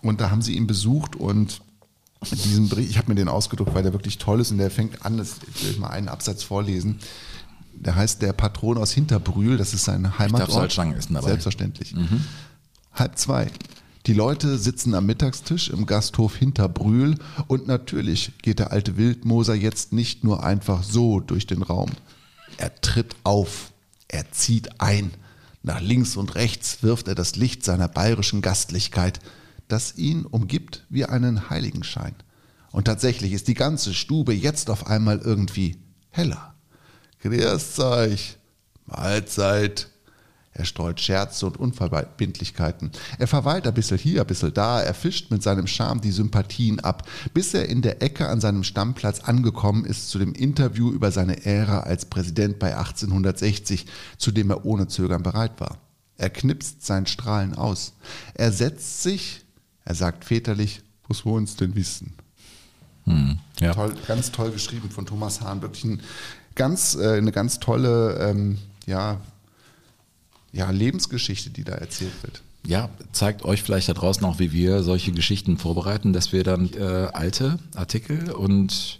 Und da haben sie ihn besucht und diesen Bericht, ich habe mir den ausgedruckt, weil der wirklich toll ist und der fängt an, das will ich mal einen Absatz vorlesen. Der heißt Der Patron aus Hinterbrühl, das ist sein Heimatort. Salzstangen essen dabei. Selbstverständlich. Halb zwei. Die Leute sitzen am Mittagstisch im Gasthof Hinterbrühl und natürlich geht der alte Wildmoser jetzt nicht nur einfach so durch den Raum. Er tritt auf, er zieht ein. Nach links und rechts wirft er das Licht seiner bayerischen Gastlichkeit, das ihn umgibt wie einen Heiligenschein. Und tatsächlich ist die ganze Stube jetzt auf einmal irgendwie heller. Grüß euch, Mahlzeit. Er streut Scherze und Unverbindlichkeiten. Er verweilt ein bisschen hier, ein bisschen da, er fischt mit seinem Charme die Sympathien ab, bis er in der Ecke an seinem Stammplatz angekommen ist zu dem Interview über seine Ära als Präsident bei 1860, zu dem er ohne Zögern bereit war. Er knipst sein Strahlen aus. Er setzt sich, er sagt väterlich, was wollen Sie denn wissen? Ja. Toll, ganz toll geschrieben von Thomas Hahn. Wirklich ein ganz, äh, eine ganz tolle ähm, ja, ja, Lebensgeschichte, die da erzählt wird. Ja, zeigt euch vielleicht da draußen auch, wie wir solche Geschichten vorbereiten, dass wir dann äh, alte Artikel und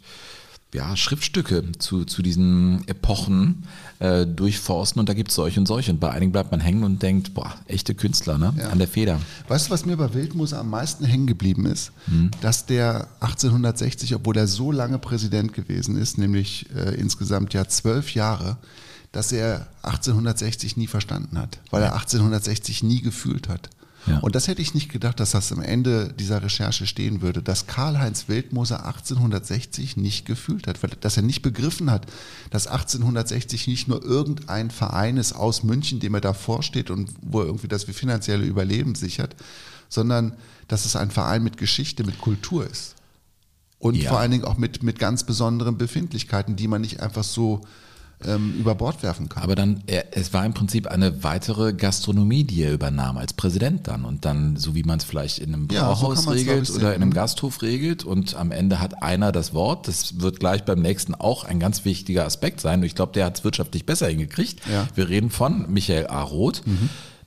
ja, Schriftstücke zu, zu diesen Epochen äh, durchforsten und da gibt es solche und solche. Und bei einigen bleibt man hängen und denkt, boah, echte Künstler, ne? Ja. An der Feder. Weißt du, was mir bei Wildmoser am meisten hängen geblieben ist? Hm. Dass der 1860, obwohl er so lange Präsident gewesen ist, nämlich äh, insgesamt ja zwölf Jahre, dass er 1860 nie verstanden hat, weil er 1860 nie gefühlt hat. Ja. Und das hätte ich nicht gedacht, dass das am Ende dieser Recherche stehen würde, dass Karl-Heinz Wildmoser 1860 nicht gefühlt hat, weil, dass er nicht begriffen hat, dass 1860 nicht nur irgendein Verein ist aus München, dem er da vorsteht und wo er irgendwie das finanzielle Überleben sichert, sondern dass es ein Verein mit Geschichte, mit Kultur ist. Und Ja. vor allen Dingen auch mit, mit ganz besonderen Befindlichkeiten, die man nicht einfach so ähm, über Bord werfen kann. Aber dann, er, es war im Prinzip eine weitere Gastronomie, die er übernahm als Präsident dann. Und dann, so wie man es vielleicht in einem Ja, so Brauhaus man's, glaub regelt oder in einem Gasthof regelt und am Ende hat einer das Wort. Das wird gleich beim nächsten auch ein ganz wichtiger Aspekt sein. Und ich glaube, der hat es wirtschaftlich besser hingekriegt. Ja. Mhm. Wir reden von Michael A. Roth.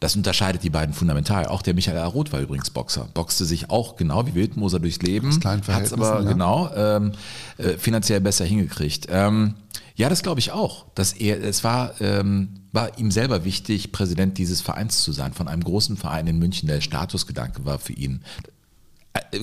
Das unterscheidet die beiden fundamental. Auch der Michael. Roth war übrigens Boxer. Boxte sich auch genau wie Wildmoser durchs Leben. Hat es aber ja. genau ähm, äh, finanziell besser hingekriegt. Ähm, ja, das glaube ich auch. Dass er, es war, ähm, war ihm selber wichtig, Präsident dieses Vereins zu sein, von einem großen Verein in München. Der Statusgedanke war für ihn,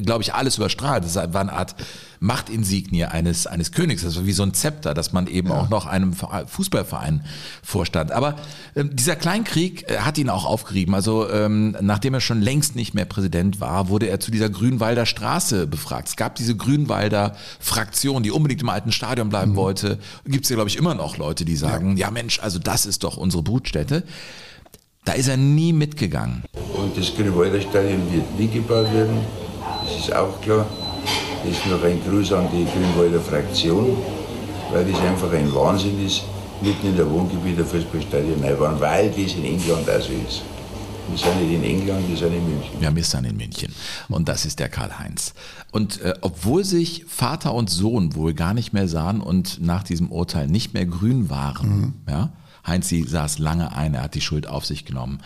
glaube ich, alles überstrahlt. Das war eine Art Machtinsignie eines, eines Königs. Das war wie so ein Zepter, dass man eben auch noch einem Verein- Fußballverein vorstand. Aber ähm, dieser Kleinkrieg äh, hat ihn auch aufgerieben. Also ähm, nachdem er schon längst nicht mehr Präsident war, wurde er zu dieser Grünwalder Straße befragt. Es gab diese Grünwalder Fraktion, die unbedingt im alten Stadion bleiben wollte. Gibt es ja, glaube ich, immer noch Leute, die sagen, ja. Mensch, also das ist doch unsere Brutstätte. Da ist er nie mitgegangen. Und das Grünwalder Stadion wird nie gebaut werden, das ist auch klar. Das ist noch ein Gruß an die Grünwalder Fraktion, weil das einfach ein Wahnsinn ist, mitten in der Wohngebiet ein Fußballstadion neu bauen, weil das in England auch so ist. Wir sind nicht in England, wir sind in München. Wir haben dann in München. Und das ist der Karl-Heinz. Und äh, obwohl sich Vater und Sohn wohl gar nicht mehr sahen und nach diesem Urteil nicht mehr grün waren, ja, Heinzi saß lange ein, er hat die Schuld auf sich genommen.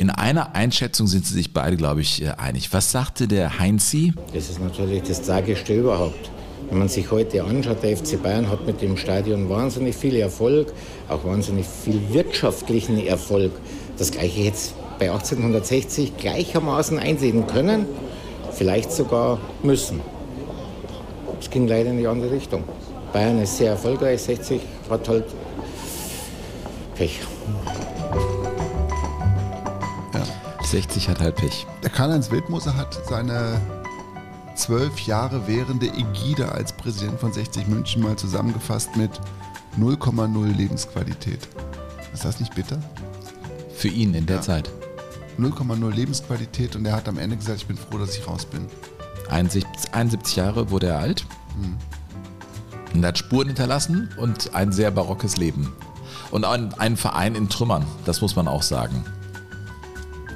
In einer Einschätzung sind sie sich beide, glaube ich, äh, einig. Was sagte der Heinzi? Das ist natürlich das Tragischste überhaupt. Wenn man sich heute anschaut, der FC Bayern hat mit dem Stadion wahnsinnig viel Erfolg, auch wahnsinnig viel wirtschaftlichen Erfolg. Das Gleiche jetzt bei 1860 gleichermaßen einsehen können, vielleicht sogar müssen. Es ging leider in die andere Richtung. Bayern ist sehr erfolgreich, 60 hat halt Pech. 60 hat halt Pech. Der Karl-Heinz Wildmoser hat seine zwölf Jahre währende Ägide als Präsident von 60 München mal zusammengefasst mit 0,0 Lebensqualität. Ist das nicht bitter? Für ihn in der Ja. Zeit. 0,0 Lebensqualität und er hat am Ende gesagt, ich bin froh, dass ich raus bin. 71, 71 Jahre wurde er alt. Und er hat Spuren hinterlassen und ein sehr barockes Leben. Und ein, ein Verein in Trümmern, das muss man auch sagen.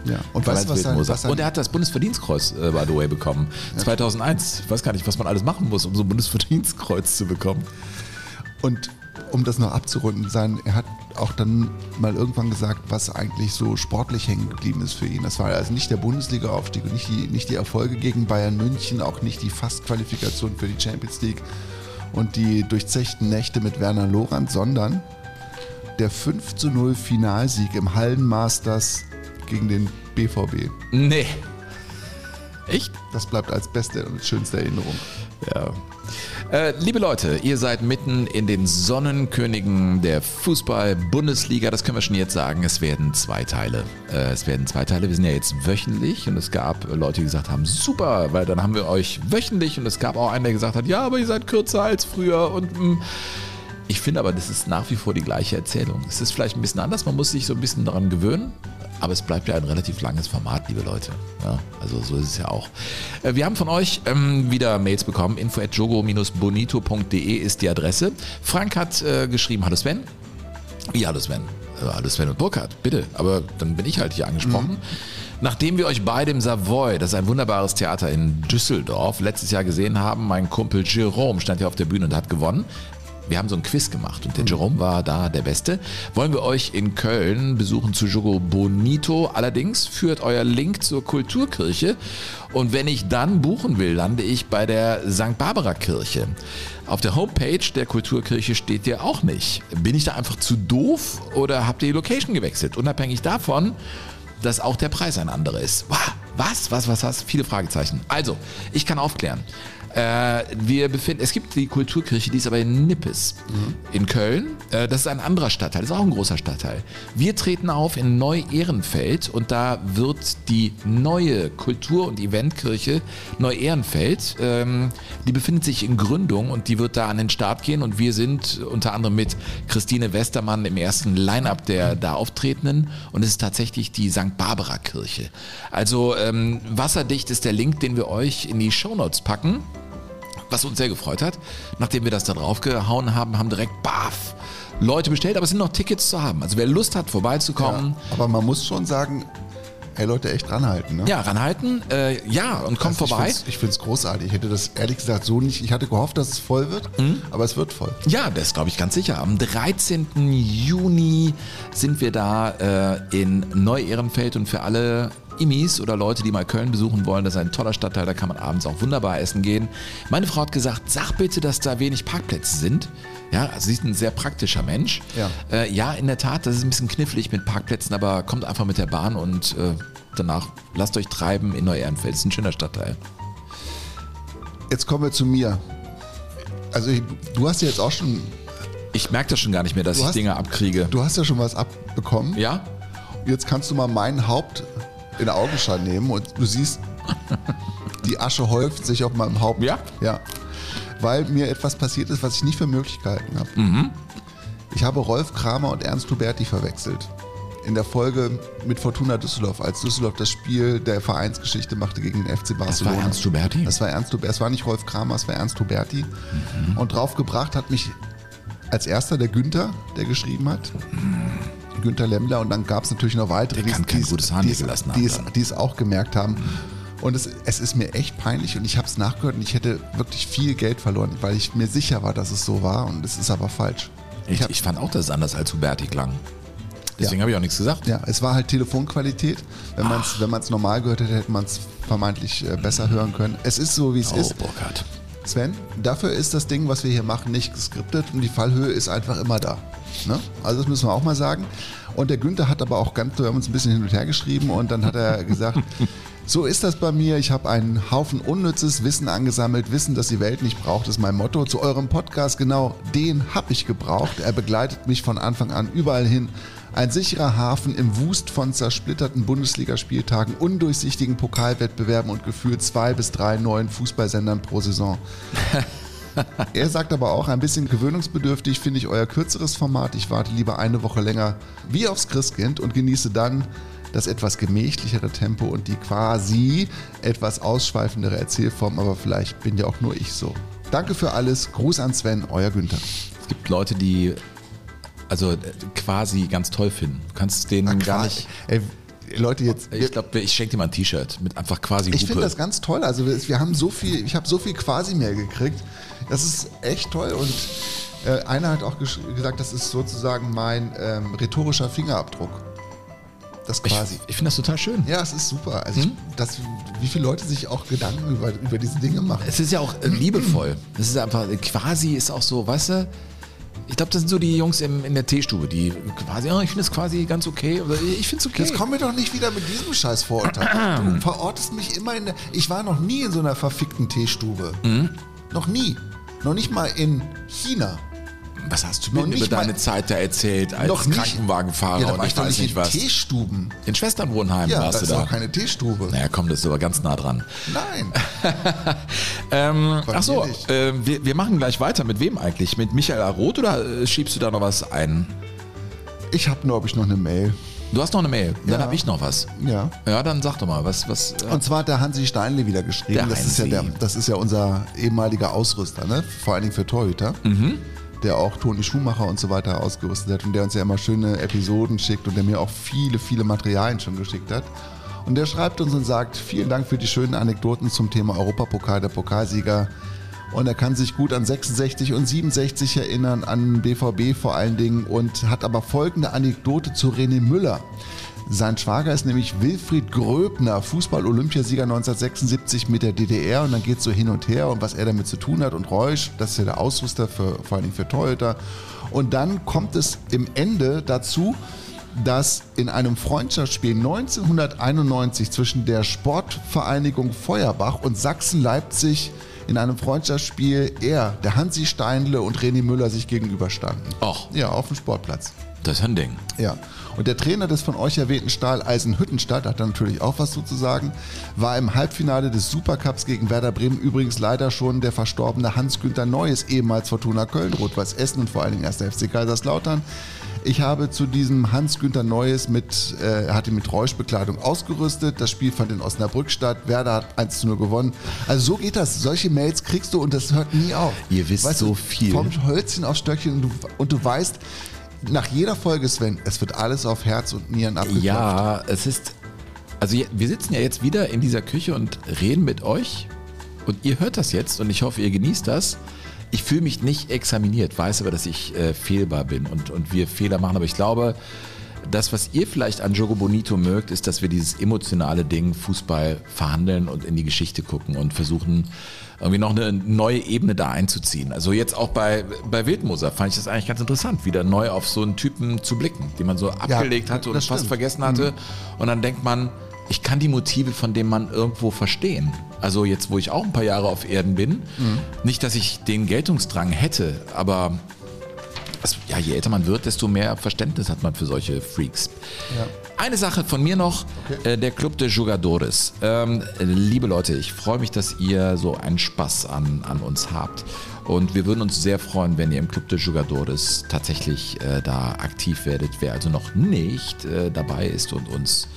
Ja. Und weißt was sein, was Und er hat das Bundesverdienstkreuz, äh, by the way, bekommen. 2001. Ich weiß gar nicht, was man alles machen muss, um so ein Bundesverdienstkreuz zu bekommen. Und um das noch abzurunden, sein, er hat auch dann mal irgendwann gesagt, was eigentlich so sportlich hängen geblieben ist für ihn. Das war also nicht der Bundesliga-Aufstieg und nicht die, nicht die Erfolge gegen Bayern München, auch nicht die Fastqualifikation für die Champions League und die durchzechten Nächte mit Werner Lorand, sondern der 5 zu 0 Finalsieg im Hallenmasters gegen den BVB. Nee. Echt? Das bleibt als beste und schönste Erinnerung. Ja. Äh, liebe Leute, ihr seid mitten in den Sonnenkönigen der Fußball-Bundesliga. Das können wir schon jetzt sagen. Es werden zwei Teile. Äh, es werden zwei Teile. Wir sind ja jetzt wöchentlich und es gab Leute, die gesagt haben, super, weil dann haben wir euch wöchentlich und es gab auch einen, der gesagt hat, ja, aber ihr seid kürzer als früher und mh. Ich finde aber, das ist nach wie vor die gleiche Erzählung. Es ist vielleicht ein bisschen anders, man muss sich so ein bisschen daran gewöhnen. Aber es bleibt ja ein relativ langes Format, liebe Leute. Ja, also so ist es ja auch. Äh, Wir haben von euch ähm, wieder Mails bekommen. info at jogo-bonito.de ist die Adresse. Frank hat äh, geschrieben, hallo Sven. Ja, hallo Sven. Äh, hallo Sven und Burkhard, bitte. Aber dann bin ich halt hier angesprochen. Nachdem wir euch beide im Savoy, das ist ein wunderbares Theater in Düsseldorf, letztes Jahr gesehen haben, mein Kumpel Jerome stand ja auf der Bühne und hat gewonnen. Wir haben so ein Quiz gemacht und der Jerome war da der Beste. Wollen wir euch in Köln besuchen zu Jogo Bonito. Allerdings führt euer Link zur Kulturkirche und wenn ich dann buchen will, lande ich bei der St. Barbara Kirche. Auf der Homepage der Kulturkirche steht ihr auch nicht. Bin ich da einfach zu doof oder habt ihr die Location gewechselt? Unabhängig davon, dass auch der Preis ein anderer ist. Was, was, was, was? Viele Fragezeichen. Also, ich kann aufklären. Äh, wir befinden, es gibt die Kulturkirche, die ist aber in Nippes in Köln. Äh, das ist ein anderer Stadtteil, das ist auch ein großer Stadtteil. Wir treten auf in Neu-Ehrenfeld und da wird die neue Kultur- und Eventkirche Neu-Ehrenfeld, ähm, die befindet sich in Gründung und die wird da an den Start gehen und wir sind unter anderem mit Christine Westermann im ersten Line-Up der da auftretenden und es ist tatsächlich die St. Barbara Kirche. Also ähm, wasserdicht ist der Link, den wir euch in die Shownotes packen was uns sehr gefreut hat. Nachdem wir das da draufgehauen haben, haben direkt BAF Leute bestellt, aber es sind noch Tickets zu haben. Also wer Lust hat, vorbeizukommen. Aber man muss schon sagen, ey Leute, echt ranhalten. Ne? Ja, ranhalten. Äh, ja, und kommt Also vorbei. Ich finde es großartig. Ich hätte das ehrlich gesagt so nicht. Ich hatte gehofft, dass es voll wird, aber es wird voll. Ja, das glaube ich ganz sicher. Am 13. Juni sind wir da äh, in Neu-Ehrenfeld und für alle Immis oder Leute, die mal Köln besuchen wollen, das ist ein toller Stadtteil, da kann man abends auch wunderbar essen gehen. Meine Frau hat gesagt, sag bitte, dass da wenig Parkplätze sind. Ja, also sie ist ein sehr praktischer Mensch. Ja. Äh, ja, in der Tat, das ist ein bisschen knifflig mit Parkplätzen, aber kommt einfach mit der Bahn und äh, danach lasst euch treiben in Neu-Ehrenfeld. Das ist ein schöner Stadtteil. Jetzt kommen wir zu mir. Also ich, du hast ja jetzt auch schon, Ich merke das schon gar nicht mehr, dass Du ich hast- Dinge abkriege. du hast ja schon was abbekommen. Ja? Jetzt kannst du mal mein Haupt in Augenschein nehmen und du siehst, die Asche häuft sich auf meinem Haupt. Ja? Ja. Weil mir etwas passiert ist, was ich nicht für möglich gehalten habe. Mhm. Ich habe Rolf Kramer und Ernst Huberti verwechselt. In der Folge mit Fortuna Düsseldorf, als Düsseldorf das Spiel der Vereinsgeschichte machte gegen den FC Barcelona. Ernst Huberti? Das war Ernst Huberti. Es war nicht Rolf Kramer, es war Ernst Huberti. Mhm. Und draufgebracht hat mich als erster der Günther, der geschrieben hat. Günther Lemmler und dann gab es natürlich noch weitere, die- die die es- die es, auch gemerkt haben. Und es, es ist mir echt peinlich und ich habe es nachgehört und ich hätte wirklich viel Geld verloren, weil ich mir sicher war, dass es so war und es ist aber falsch. Ich, hab- ich fand auch, dass es anders als Huberti klang. Deswegen habe ich auch nichts gesagt. Ja, es war halt Telefonqualität. Wenn man es wenn man's normal gehört hätte, hätte man es vermeintlich äh, besser hören können. Es ist so, wie es Oh, ist. Burkhard. Sven, dafür ist das Ding, was wir hier machen, nicht geskriptet und die Fallhöhe ist einfach immer da. Ne? Also das müssen wir auch mal sagen. Und der Günther hat aber auch ganz, wir haben uns ein bisschen hin und her geschrieben und dann hat er (laughs) gesagt, so ist das bei mir. Ich habe einen Haufen unnützes Wissen angesammelt. Wissen, das die Welt nicht braucht, ist mein Motto. Zu eurem Podcast, genau den habe ich gebraucht. Er begleitet mich von Anfang an überall hin. Ein sicherer Hafen im Wust von zersplitterten Bundesligaspieltagen, undurchsichtigen Pokalwettbewerben und gefühlt zwei bis drei neuen Fußballsendern pro Saison. (laughs) (laughs) Er sagt aber auch, ein bisschen gewöhnungsbedürftig finde ich euer kürzeres Format. Ich warte lieber eine Woche länger wie aufs Christkind und genieße dann das etwas gemächlichere Tempo und die quasi etwas ausschweifendere Erzählform, aber vielleicht bin ja auch nur ich so. Danke für alles. Gruß an Sven, euer Günther. Es gibt Leute, die also äh, quasi ganz toll finden. Du kannst denen Ach, gar nicht. Ey, Leute, jetzt. Ich glaube, ich schenke dir mal ein T-Shirt mit einfach quasi Ich finde das ganz toll. Also wir, wir haben so viel, ich habe so viel quasi mehr gekriegt. Das ist echt toll. Und äh, einer hat auch gesagt, das ist sozusagen mein ähm, rhetorischer Fingerabdruck. Das ich quasi. ich finde das total schön. ja, es ist super. Also ich, das, wie viele Leute sich auch Gedanken über, über diese Dinge machen. Es ist ja auch äh, liebevoll. Das ist einfach, quasi ist auch so, weißt du, ich glaube, das sind so die Jungs im, in der Teestube, die quasi, ja, ich finde es quasi ganz okay. Oder ich finde es okay. Jetzt komm mir doch nicht wieder mit diesem scheiß Vorurteil. Du (clears throat) verortest mich immer in der. Ich war noch nie in so einer verfickten Teestube. Mhm. Noch nie. Noch nicht mal in China. Was hast du mir über deine Zeit da erzählt als noch nicht. Krankenwagenfahrer Ja, da und war ich ich weiß nicht nicht in was? Teestuben. In Schwesternwohnheim Ja, warst du da. auch keine Teestube. naja, komm, das ist aber ganz nah dran. Nein. (laughs) Ähm, ach so, äh, wir, wir machen gleich weiter. Mit wem eigentlich? Mit Michael Roth oder äh, schiebst du da noch was ein? Ich habe, glaube ich, noch eine Mail. Du hast noch eine Mail. Dann Ja. habe ich noch was. Ja. Ja, dann sag doch mal, was, was. äh, Und zwar hat der Hansi Steinle wieder geschrieben. Der das, ist ja der, das ist ja unser ehemaliger Ausrüster, ne? vor allen Dingen für Torhüter. Mhm. Der auch Toni Schumacher und so weiter ausgerüstet hat und der uns ja immer schöne Episoden schickt und der mir auch viele, viele Materialien schon geschickt hat. Und der schreibt uns und sagt, vielen Dank für die schönen Anekdoten zum Thema Europapokal, der Pokalsieger. Und er kann sich gut an 66 und 67 erinnern, an BVB vor allen Dingen und hat aber folgende Anekdote zu René Müller. Sein Schwager ist nämlich Wilfried Gröbner, Fußball-Olympiasieger 1976 mit der DDR und dann geht es so hin und her und was er damit zu tun hat und Reusch, das ist ja der Ausrüster für, vor allen Dingen für Torhüter. Und dann kommt es im Ende dazu, dass in einem Freundschaftsspiel 1991 zwischen der Sportvereinigung Feuerbach und Sachsen-Leipzig in einem Freundschaftsspiel er, der Hansi Steinle und René Müller sich gegenüberstanden. Och. Ja, auf dem Sportplatz. das ist ein Ding. Ja. Und der Trainer des von euch erwähnten Stahl Eisenhüttenstadt, hat da natürlich auch was zu sagen, war im Halbfinale des Supercups gegen Werder Bremen übrigens leider schon der verstorbene Hans-Günther Neues, ehemals Fortuna Köln, Rot-Weiß Essen und vor allen Dingen 1. FC Kaiserslautern. Ich habe zu diesem Hans-Günther Neues mit, äh, er hat ihn mit Räuschbekleidung ausgerüstet. Das Spiel fand in Osnabrück statt. Werder hat 1 zu 0 gewonnen. Also so geht das. Solche Mails kriegst du und das hört nie auf. Ihr wisst so viel. Vom Hölzchen auf Stöckchen und du, und du weißt, nach jeder Folge, Sven, es wird alles auf Herz und Nieren abgeklopft. Ja, es ist. Also wir sitzen ja jetzt wieder in dieser Küche und reden mit euch. Und ihr hört das jetzt und ich hoffe, ihr genießt das. Ich fühle mich nicht examiniert, weiß aber, dass ich äh, fehlbar bin und, und wir Fehler machen. Aber ich glaube, das, was ihr vielleicht an Jogo Bonito mögt, ist, dass wir dieses emotionale Ding Fußball verhandeln und in die Geschichte gucken und versuchen, irgendwie noch eine neue Ebene da einzuziehen. Also jetzt auch bei, bei Wildmoser fand ich das eigentlich ganz interessant, wieder neu auf so einen Typen zu blicken, den man so abgelegt hatte und fast vergessen hatte. Und dann denkt man, ich kann die Motive von dem Mann irgendwo verstehen. Also jetzt, wo ich auch ein paar Jahre auf Erden bin, nicht, dass ich den Geltungsdrang hätte, aber es, ja, je älter man wird, desto mehr Verständnis hat man für solche Freaks. Eine Sache von mir noch, äh, der Club de Jugadores. Ähm, liebe Leute, ich freue mich, dass ihr so einen Spaß an, an uns habt. Und wir würden uns sehr freuen, wenn ihr im Club de Jugadores tatsächlich äh, da aktiv werdet. Wer also noch nicht äh, dabei ist und uns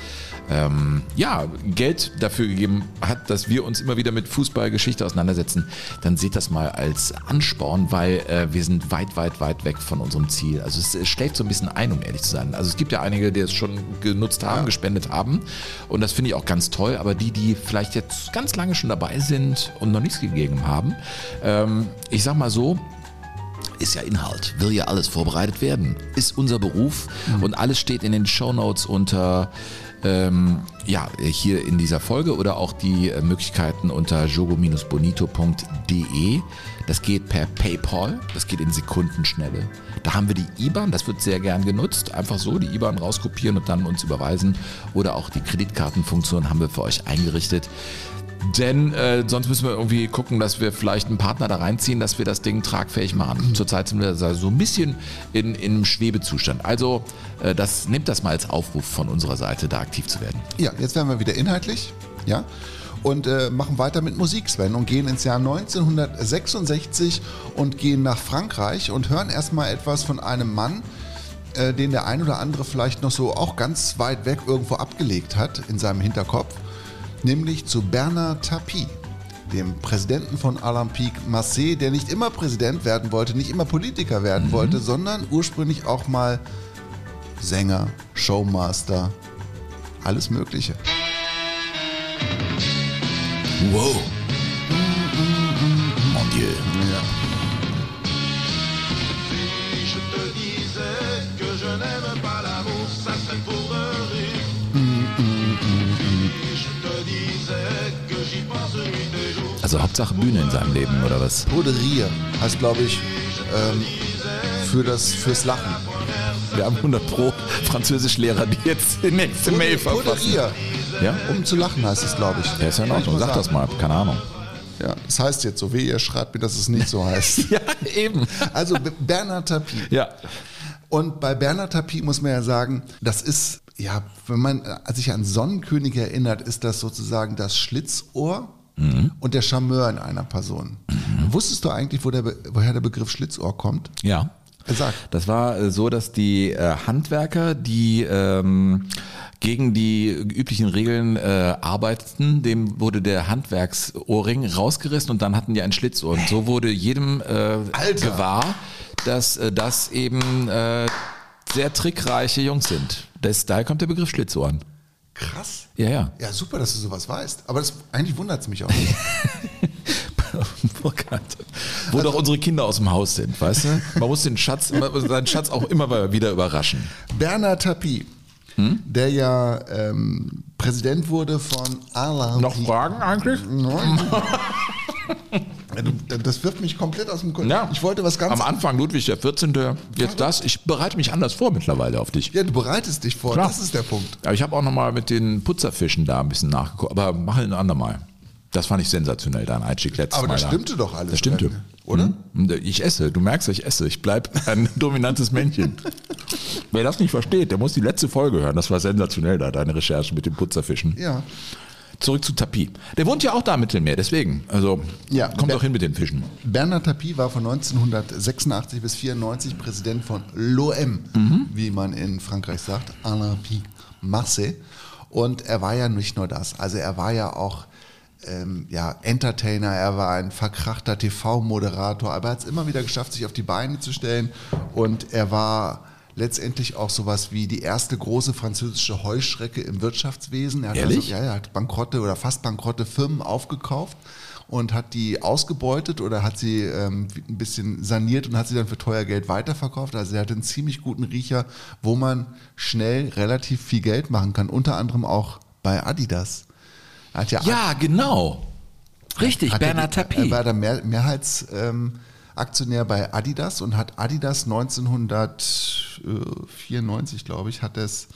ähm, ja, Geld dafür gegeben hat, dass wir uns immer wieder mit Fußballgeschichte auseinandersetzen, dann seht das mal als Ansporn, weil äh, wir sind weit, weit, weit weg von unserem Ziel. Also es, es schlägt so ein bisschen ein, um ehrlich zu sein. Also es gibt ja einige, die es schon genutzt haben, gespendet haben. Und das finde ich auch ganz toll, aber die, die vielleicht jetzt ganz lange schon dabei sind und noch nichts gegeben haben, ähm, ich sag mal so, ist ja Inhalt, will ja alles vorbereitet werden, ist unser Beruf. Und alles steht in den Shownotes unter ähm, ja, hier in dieser Folge oder auch die äh, Möglichkeiten unter jogo-bonito.de. Das geht per PayPal, das geht in Sekundenschnelle. Da haben wir die IBAN, das wird sehr gern genutzt. Einfach so die IBAN rauskopieren und dann uns überweisen. Oder auch die Kreditkartenfunktion haben wir für euch eingerichtet. Denn äh, sonst müssen wir irgendwie gucken, dass wir vielleicht einen Partner da reinziehen, dass wir das Ding tragfähig machen. Zurzeit sind wir so ein bisschen in, in einem Schwebezustand. Also äh, das nimmt das mal als Aufruf von unserer Seite, da aktiv zu werden. Ja, jetzt werden wir wieder inhaltlich, ja, und äh, machen weiter mit Musik, Sven, und gehen ins Jahr 1966 und gehen nach Frankreich und hören erstmal etwas von einem Mann, äh, den der ein oder andere vielleicht noch so auch ganz weit weg irgendwo abgelegt hat in seinem Hinterkopf, nämlich zu Bernard Tapie. dem Präsidenten von Olympique Marseille, der nicht immer Präsident werden wollte, nicht immer Politiker werden wollte, sondern ursprünglich auch mal Sänger, Showmaster, alles Mögliche. Wow. Also Hauptsache Bühne in seinem Leben, oder was? Poderier heißt, glaube ich, ähm, für das, fürs Lachen. Wir haben 100 Pro Französischlehrer, die jetzt die nächste Mail verfassen. Poderier. Ja? Um zu lachen heißt es, glaube ich. Ja, ist ja in Ordnung. Sag das mal. Keine Ahnung. Ja, das heißt jetzt so, wie ihr schreibt mir, dass es nicht so heißt. (laughs) Ja, eben. Also Bernhard Tapie. Ja. Und bei Bernhard Tapie muss man ja sagen, das ist, ja, wenn man äh, sich an Sonnenkönig erinnert, ist das sozusagen das Schlitzohr und der Charmeur in einer Person. Wusstest du eigentlich, wo der, woher der Begriff Schlitzohr kommt? Ja. Sag. Das war äh, so, dass die äh, Handwerker, die ähm, gegen die üblichen Regeln äh, arbeiteten, dem wurde der Handwerksohrring rausgerissen und dann hatten die ein Schlitzohr. Und so wurde jedem äh, Alter. gewahr, dass äh, das eben äh, sehr trickreiche Jungs sind. Das, daher kommt der Begriff Schlitzohren. Krass. Ja, ja. Ja, super, dass du sowas weißt. Aber das, eigentlich wundert es mich auch (laughs) nicht. Wo doch unsere Kinder aus dem Haus sind, weißt du? Man muss den Schatz, seinen Schatz auch immer wieder überraschen. Bernhard Tapie, der ja ähm, Präsident wurde von Alain. Fragen eigentlich? Nein. (laughs) Das wirft mich komplett aus dem Konzept. Ja. Ich wollte was ganz. Am Anfang Ludwig der 14. Jetzt das. Ich bereite mich anders vor mittlerweile auf dich. Ja, du bereitest dich vor. Klar. Das ist der Punkt. Aber ich habe auch nochmal mit den Putzerfischen da ein bisschen nachgeguckt. Aber mache ein andermal. Das fand ich sensationell, dein Einstieg letztes Aber Mal. das da. stimmte doch alles, Das stimmte. Brenn, oder? Mhm. Ich esse. Du merkst, ich esse. Ich bleib ein (laughs) dominantes Männchen. Wer das nicht versteht, der muss die letzte Folge hören. Das war sensationell da, deine Recherche mit den Putzerfischen. Ja. Zurück zu Tapie. Der wohnt ja auch da im Mittelmeer, deswegen. Also Ja. kommt Der- doch hin mit den Fischen. Bernard Tapie war von 1986 bis 94 Präsident von l'OM, wie man in Frankreich sagt, Olympique Marseille. Und er war ja nicht nur das. Also er war ja auch ähm, ja, Entertainer, er war ein verkrachter TV-Moderator, aber er hat es immer wieder geschafft, sich auf die Beine zu stellen. Und er war letztendlich auch sowas wie die erste große französische Heuschrecke im Wirtschaftswesen. Er hat Ehrlich? Also, ja, er hat bankrotte oder fast bankrotte Firmen aufgekauft und hat die ausgebeutet oder hat sie ähm, ein bisschen saniert und hat sie dann für teuer Geld weiterverkauft. Also er hatte einen ziemlich guten Riecher, wo man schnell relativ viel Geld machen kann, unter anderem auch bei Adidas. Er hat ja, Ja, genau. Richtig, hat Bernhard er, Tapie. Er war der Mehr, Mehrheitsaktionär ähm, Aktionär bei Adidas und hat Adidas 1994, glaube ich, hat es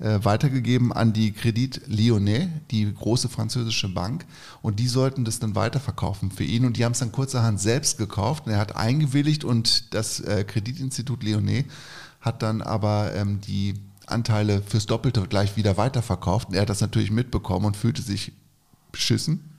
äh, weitergegeben an die Credit Lyonnais, die große französische Bank. Und die sollten das dann weiterverkaufen für ihn. Und die haben es dann kurzerhand selbst gekauft. Und er hat eingewilligt und das äh, Kreditinstitut Lyonnais hat dann aber ähm, die Anteile fürs Doppelte gleich wieder weiterverkauft. Und er hat das natürlich mitbekommen und fühlte sich beschissen.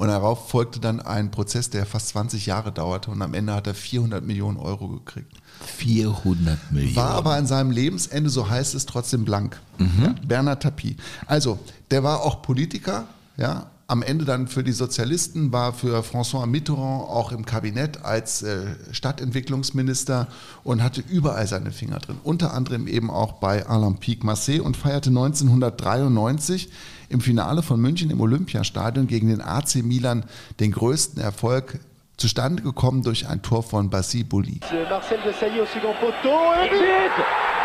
Und darauf folgte dann ein Prozess, der fast 20 Jahre dauerte und am Ende hat er 400 Millionen Euro gekriegt. 400 Millionen. War aber an seinem Lebensende, so heißt es, trotzdem blank. Ja, Bernard Tapie. Also, der war auch Politiker, ja, am Ende dann für die Sozialisten, war für François Mitterrand auch im Kabinett als äh, Stadtentwicklungsminister und hatte überall seine Finger drin. Unter anderem eben auch bei Olympique Marseille und feierte 1993 im Finale von München im Olympiastadion gegen den AC Milan den größten Erfolg zustande gekommen durch ein Tor von Bassi Bouli. Marcel de Sailly au second poteau et but!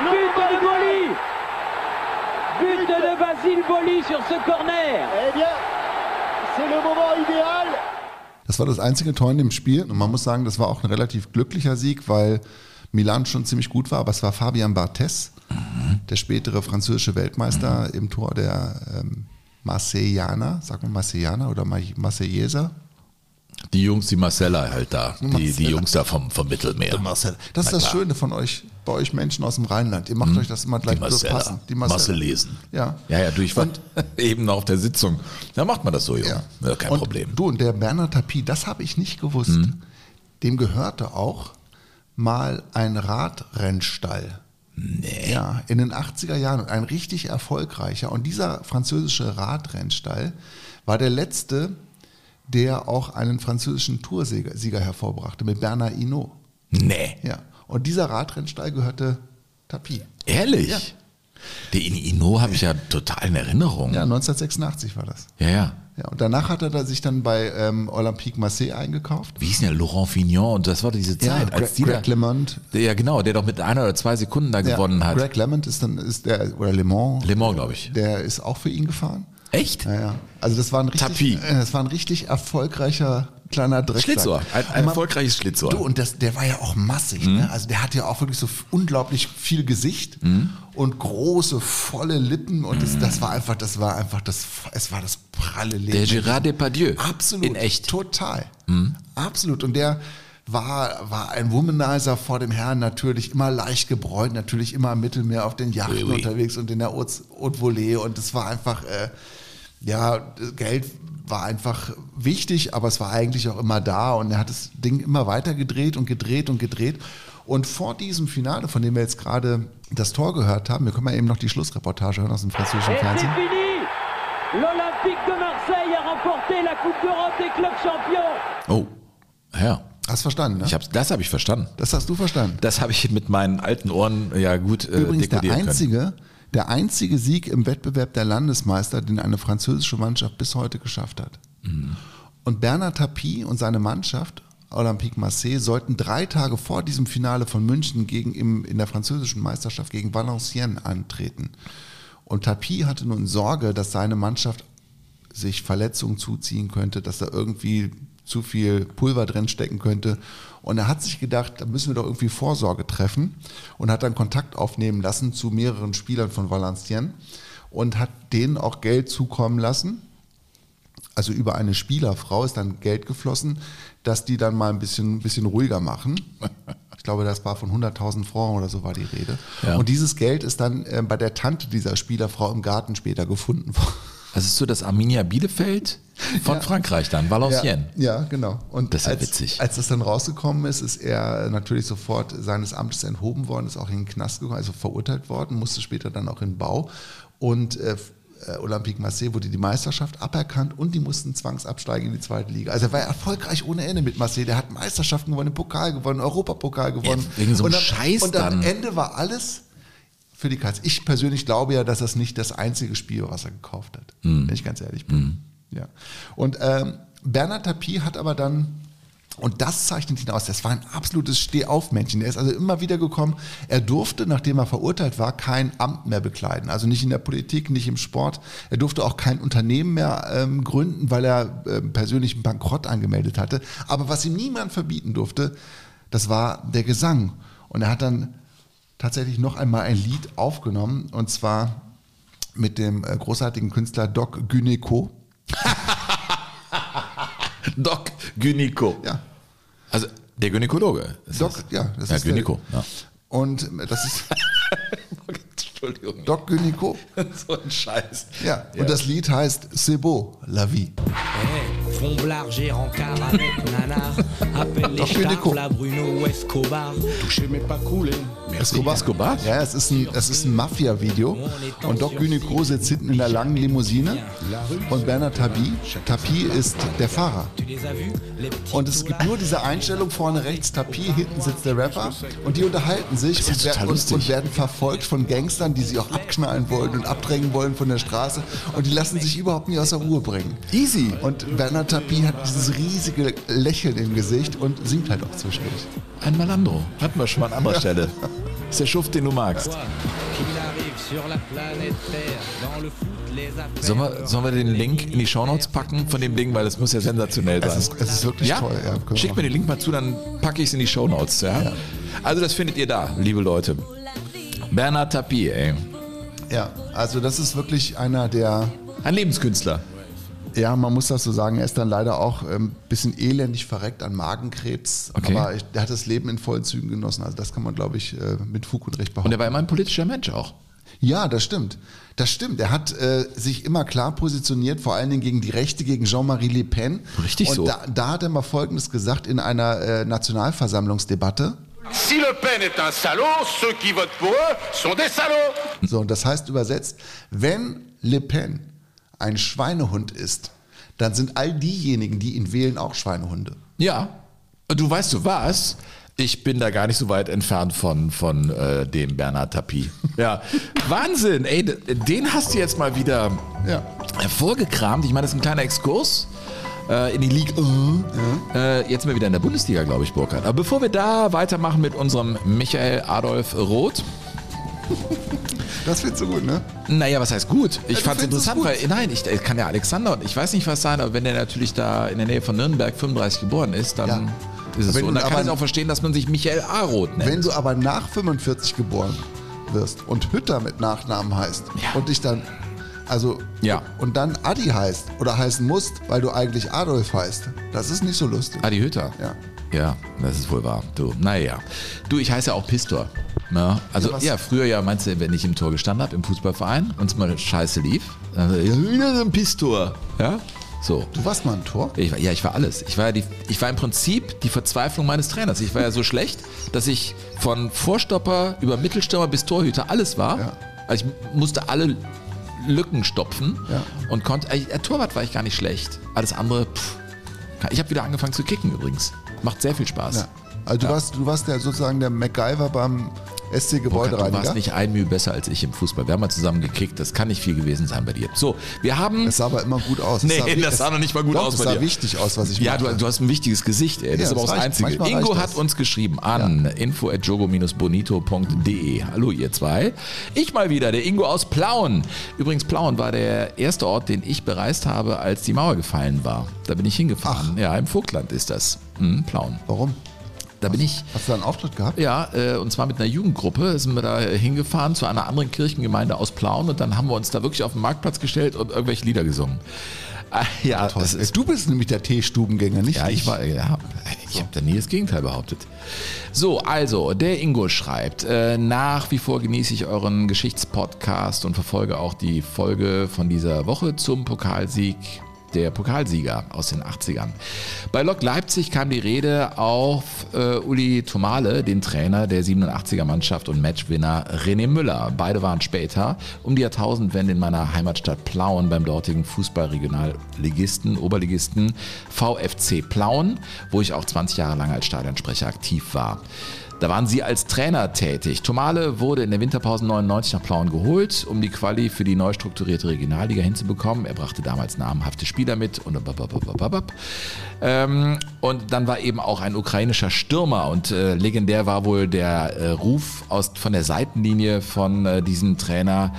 But! De Boli! But de Basile Boli sur ce corner! Eh bien, c'est le moment idéal! Das war das einzige Tor in dem Spiel und man muss sagen, das war auch ein relativ glücklicher Sieg, weil Milan schon ziemlich gut war, aber es war Fabian Barthez, der spätere französische Weltmeister im Tor der ähm, Marseillaner, sagt man Marseillaner oder Mar- Marseillaser? Die Jungs, die Marcella halt da. Die, die. Jungs da vom, vom Mittelmeer. Das ist das. Schöne von euch, bei euch Menschen aus dem Rheinland. Ihr macht euch das immer gleich Die Marcella. passen. Die Marcella. Marcel lesen. Ja. Ja, ja, du, ich war (laughs) eben auf der Sitzung. Da macht man das so, Junge. Ja. Ja. kein und Problem. Du und der Bernard Tapie, das habe ich nicht gewusst. Dem gehörte auch mal ein Radrennstall. Nee. Ja, in den 80er Jahren ein richtig erfolgreicher. Und dieser französische Radrennstall war der letzte der auch einen französischen Toursieger Sieger hervorbrachte mit Bernard Hinault. Nee. Ja. Und dieser Radrennstall gehörte Tapie. Ehrlich? Ja. Den Ino habe ich ja total in Erinnerung. Ja, 1986 war das. ja. ja. Ja, und danach hat er da sich dann bei ähm, Olympique Marseille eingekauft. Wie hieß denn der Laurent Fignon? Und das war diese Zeit, Ja, als Greg, die Greg der, ja genau, der doch mit einer oder zwei Sekunden da gewonnen ja, hat. Greg LeMond ist dann, ist der, oder Le Mans. Le Mans, glaube ich. Der ist auch für ihn gefahren. Echt? Ja, ja. Also das war ein richtig, Tapie. äh, das war ein richtig erfolgreicher kleiner Drecksack. Schlitzohr, ein, ein erfolgreiches Schlitzohr. Du, und das, der war ja auch massig. Mhm. Ne? Also der hatte ja auch wirklich so unglaublich viel Gesicht und große, volle Lippen. Und das, das war einfach, das war einfach das, es war das pralle Leben. der Gérard Depardieu. Absolut. In echt. Mhm. Total. Absolut. Und der war, war ein Womanizer vor dem Herrn, natürlich immer leicht gebräunt, natürlich immer im Mittelmeer auf den Yachten Oui, oui. unterwegs und in der Haute Volée. Und es war einfach, äh, ja, Geld war einfach wichtig, aber es war eigentlich auch immer da. Und er hat das Ding immer weiter gedreht und gedreht und gedreht. Und vor diesem Finale, von dem wir jetzt gerade das Tor gehört haben, wir können mal eben noch die Schlussreportage hören aus dem französischen Fernsehen. fini L'Olympique de Marseille a remporté la Coupe d'Europe des clubs champions Oh, ja. Hast verstanden, ne? Ich hab's, das habe ich verstanden. Das hast du verstanden. Das habe ich mit meinen alten Ohren ja gut äh, Übrigens der dekodieren können. Der einzige Sieg im Wettbewerb der Landesmeister, den eine französische Mannschaft bis heute geschafft hat. Mhm. Und Bernard Tapie und seine Mannschaft, Olympique Marseille, sollten drei Tage vor diesem Finale von München gegen im, in der französischen Meisterschaft gegen Valenciennes antreten. Und Tapie hatte nun Sorge, dass seine Mannschaft sich Verletzungen zuziehen könnte, dass da irgendwie zu viel Pulver drin stecken könnte. Und er hat sich gedacht, da müssen wir doch irgendwie Vorsorge treffen und hat dann Kontakt aufnehmen lassen zu mehreren Spielern von Valenciennes und hat denen auch Geld zukommen lassen. Also über eine Spielerfrau ist dann Geld geflossen, dass die dann mal ein bisschen, ein bisschen ruhiger machen. Ich glaube, das war von 100.000 Francs oder so war die Rede. Ja. Und dieses Geld ist dann äh, bei der Tante dieser Spielerfrau im Garten später gefunden worden. Das ist so das Arminia Bielefeld von Ja. Frankreich dann, Valenciennes. Ja, ja, genau. Und Das ist ja als, witzig. Als das dann rausgekommen ist, ist er natürlich sofort seines Amtes enthoben worden, ist auch in den Knast gekommen, also verurteilt worden, musste später dann auch in Bau. Und äh, äh, Olympique Marseille wurde die Meisterschaft aberkannt und die mussten zwangsabsteigen in die zweite Liga. Also er war erfolgreich ohne Ende mit Marseille. Der hat Meisterschaften gewonnen, den Pokal gewonnen, Europapokal gewonnen. wegen so einem und am, Scheiß Und am dann. Ende war alles für die Katz. Ich persönlich glaube ja, dass das nicht das einzige Spiel war, was er gekauft hat. Hm. Wenn ich ganz ehrlich bin. Ja. Und ähm, Bernard Tapie hat aber dann, und das zeichnet ihn aus, das war ein absolutes Stehaufmännchen. Er ist also immer wieder gekommen. Er durfte, nachdem er verurteilt war, kein Amt mehr bekleiden. Also nicht in der Politik, nicht im Sport. Er durfte auch kein Unternehmen mehr ähm, gründen, weil er ähm, persönlichen Bankrott angemeldet hatte. Aber was ihm niemand verbieten durfte, das war der Gesang. Und er hat dann tatsächlich noch einmal ein Lied aufgenommen, und zwar mit dem äh, großartigen Künstler Doc Gyneco. (laughs) Doc Gynico. Ja. Also der Gynäkologe. Doc, das. ja, das ja, ist der- Gynico. Ja. Und das ist (laughs) Entschuldigung. Doc Gyneco. (laughs) so ein Scheiß. Ja, und das Lied heißt C'est beau, la vie. Avec Nanar. Appelle Bruno ou Escobar. Mais pas. Escobar. Escobar? Ja, es ist ein, es ist ein Mafia-Video. Und Doc Gyneco sitzt hinten in der langen Limousine. Und Bernard Tapie, Tapie ist der Fahrer. Und es gibt nur diese Einstellung vorne rechts, Tapie, hinten sitzt der Rapper und die unterhalten sich ja und, und werden verfolgt von Gangstern, die sie auch abknallen wollen und abdrängen wollen von der Straße und die lassen sich überhaupt nicht aus der Ruhe bringen. Easy. Und Bernard Tapie hat dieses riesige Lächeln im Gesicht und singt halt auch zwischendurch. Ein Malandro. Hatten wir schon mal an anderer Stelle. Ist der Schuft, den du magst. Sollen wir, sollen wir den Link in die Shownotes packen von dem Ding, weil das muss ja sensationell sein. Es ist, es ist wirklich ja? toll. Ja, Schick mir den Link mal zu, dann packe ich es in die Shownotes. Ja? Also das findet ihr da, liebe Leute. Bernard Tapie, ey. ja, also das ist wirklich einer der Ein Lebenskünstler. Ja, man muss das so sagen. Er ist dann leider auch ein ähm, bisschen elendig verreckt an Magenkrebs. Okay. Aber er hat das Leben in vollen Zügen genossen. Also das kann man, glaube ich, äh, mit Fug und Recht Und behaupten. er war immer ein politischer Mensch auch. ja, das stimmt. Das stimmt. Er hat äh, sich immer klar positioniert, vor allen Dingen gegen die Rechte, gegen Jean-Marie Le Pen. Richtig und so. Da, da hat er mal Folgendes gesagt in einer äh, Nationalversammlungsdebatte. Si Le Pen est un salaud, ceux qui votent pour eux sont des salauds. So, und das heißt übersetzt, wenn Le Pen ein Schweinehund ist, dann sind all diejenigen, die ihn wählen, auch Schweinehunde. Ja. Und du weißt du was? Ich bin da gar nicht so weit entfernt von, von äh, dem Bernhard Tapie. Ja, (laughs) Wahnsinn. Ey, den hast du jetzt mal wieder Ja. hervorgekramt. Ich meine, das ist ein kleiner Exkurs äh, in die Liga. Äh, jetzt sind wir wieder in der Bundesliga, glaube ich, Burkhard. Aber bevor wir da weitermachen mit unserem Michael Adolf Roth, Das findest du gut, ne? naja, was heißt gut? Ich Ja, fand es interessant, weil, nein, ich äh, kann ja Alexander, ich weiß nicht, was sein, aber wenn der natürlich da in der Nähe von Nürnberg 35 geboren ist, dann Ja. ist es Wenn so. Und dann kann ich auch verstehen, dass man sich Michael A. Roth nennt. Wenn du aber nach 45 geboren wirst und Hütter mit Nachnamen heißt Ja. und dich dann, also, Ja. und dann Adi heißt oder heißen musst, weil du eigentlich Adolf heißt, das ist nicht so lustig. Adi Hütter. Ja. Ja, das ist wohl wahr. Du, naja. Du, ich heiße ja auch Pistor. Ja, also Ja, ja, früher ja, meinst du, wenn ich im Tor gestanden habe, im Fußballverein und es mal scheiße lief, dann ja, wieder so ein Pistor. Ja, so. Du warst mal ein Tor? Ich war, ja, ich war alles. Ich war, die, ich war im Prinzip die Verzweiflung meines Trainers. Ich war ja so schlecht, dass ich von Vorstopper über Mittelstürmer bis Torhüter alles war. Ja. Also ich musste alle Lücken stopfen Ja. und konnte. Äh, Torwart war ich gar nicht schlecht. Alles andere, pff. Ich habe wieder angefangen zu kicken übrigens. Macht sehr viel Spaß. Ja. Also du, Ja. warst, du warst der sozusagen der MacGyver beim SC Burkhard, du Gebäudereiniger. warst nicht ein Mühe besser als ich im Fußball. Wir haben mal zusammen gekickt. Das kann nicht viel gewesen sein bei dir. So, wir haben. Es sah aber immer gut aus. Es Nee, wi- das sah noch nicht mal gut doch, aus bei sah dir. wichtig aus, was ich Ja, du, du hast ein wichtiges Gesicht, ey. Das Ja, ist aber das auch das. Einzige. Ingo hat das. uns geschrieben an info.jogo-bonito.de. Hallo ihr zwei. Ich mal wieder, der Ingo aus Plauen. Übrigens, Plauen war der erste Ort, den ich bereist habe, als die Mauer gefallen war. Da bin ich hingefahren. Ja, im Vogtland ist das. Hm, Plauen. Warum? Da bin ich. Hast du da einen Auftritt gehabt? Ja, äh, und zwar mit einer Jugendgruppe sind wir da hingefahren zu einer anderen Kirchengemeinde aus Plauen und dann haben wir uns da wirklich auf den Marktplatz gestellt und irgendwelche Lieder gesungen. Äh, ja, das ist du bist nämlich der Teestubengänger, nicht ja, ich war, ja, ich habe da nie das Gegenteil behauptet. So, also, der Ingo schreibt, äh, nach wie vor genieße ich euren Geschichtspodcast und verfolge auch die Folge von dieser Woche zum Pokalsieg der Pokalsieger aus den 80ern. Bei Lok Leipzig kam die Rede auf äh, Uli Tomale, den Trainer der 87er Mannschaft und Matchwinner René Müller. Beide waren später um die Jahrtausendwende in meiner Heimatstadt Plauen beim dortigen Fußballregionalligisten, Oberligisten VfC Plauen, wo ich auch 20 Jahre lang als Stadionsprecher aktiv war. Da waren sie als Trainer tätig. Tomale wurde in der Winterpause 99 nach Plauen geholt, um die Quali für die neu strukturierte Regionalliga hinzubekommen. Er brachte damals namhafte Spieler mit und ähm, und dann war eben auch ein ukrainischer Stürmer und äh, legendär war wohl der äh, Ruf aus, von der Seitenlinie von äh, diesem Trainer.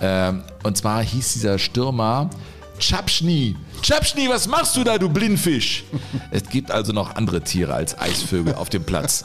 Ähm, und zwar hieß dieser Stürmer Chapschni. Chapschni, was machst du da, du Blindfisch? Es gibt also noch andere Tiere als Eisvögel auf dem Platz.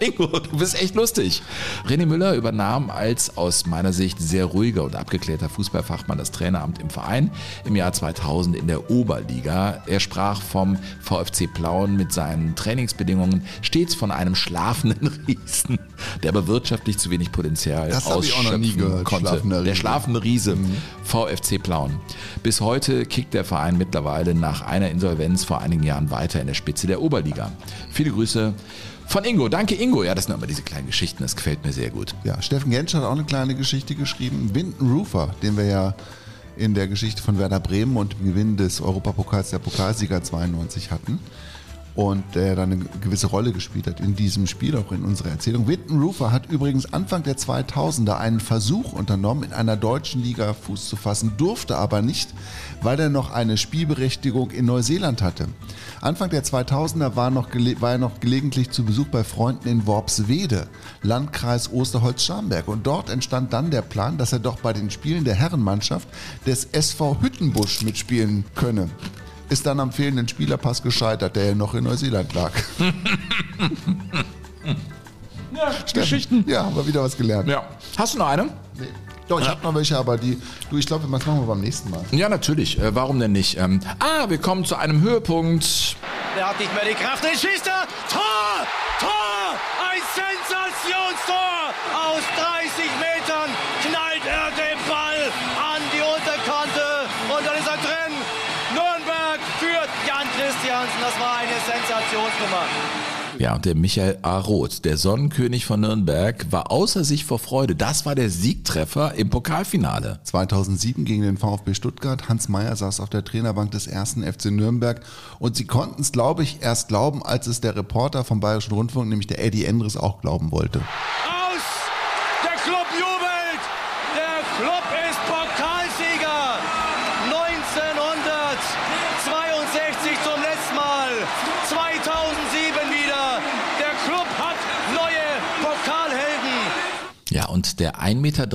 Ingo, du bist echt lustig. René Müller übernahm als aus meiner Sicht sehr ruhiger und abgeklärter Fußballfachmann das Traineramt im Verein im Jahr 2000 in der Oberliga. Er sprach vom VfC Plauen mit seinen Trainingsbedingungen stets von einem schlafenden (laughs) Riesen, der aber wirtschaftlich zu wenig Potenzial Das ausschöpfen gehört, konnte. schlafender Der schlafende Riese, VfC Plauen. Bis heute kickt der Verein mittlerweile nach einer Insolvenz vor einigen Jahren weiter in der Spitze der Oberliga. Viele Grüße von Ingo. Danke Ingo. Ja, das sind immer diese kleinen Geschichten, das gefällt mir sehr gut. Ja, Steffen Gensch hat auch eine kleine Geschichte geschrieben. Winton Rufer, den wir ja in der Geschichte von Werder Bremen und dem Gewinn des Europapokals der Pokalsieger 92 hatten. Und der dann eine gewisse Rolle gespielt hat in diesem Spiel, auch in unserer Erzählung. Winton Rufer hat übrigens Anfang der 2000er einen Versuch unternommen, in einer deutschen Liga Fuß zu fassen, durfte aber nicht, weil er noch eine Spielberechtigung in Neuseeland hatte. Anfang der 2000er war, noch war er noch gelegentlich zu Besuch bei Freunden in Worpswede, Landkreis Osterholz-Scharmberg. Und dort entstand dann der Plan, dass er doch bei den Spielen der Herrenmannschaft des SV Hüttenbusch mitspielen könne. Ist dann am fehlenden Spielerpass gescheitert, der ja noch in Neuseeland lag. (laughs) Ja, Geschichten. Ja, haben wir wieder was gelernt. Ja. Hast du noch eine? Nee. Doch, ich habe noch welche, aber die, du, ich glaube, das machen wir beim nächsten Mal. Ja, natürlich. Äh, warum denn nicht? Ähm, ah, wir kommen zu einem Höhepunkt. Der hat nicht mehr die Kraft, den schießt er. Tor! Tor! Ein Sensationstor! Aus 30 Metern Ja, und der Michael A. Roth, der Sonnenkönig von Nürnberg, war außer sich vor Freude. Das war der Siegtreffer im Pokalfinale. 2007 gegen den VfB Stuttgart. Hans Meyer saß auf der Trainerbank des ersten FC Nürnberg. Und sie konnten es, glaube ich, erst glauben, als es der Reporter vom Bayerischen Rundfunk, nämlich der Eddie Endres, auch glauben wollte. Aus! Der Club jubelt! Der Club ist Pokalsieger! 1962 zum letzten Mal, 2007 wieder. Der Club hat neue Pokalhelden. Ja, und der 1,63 Meter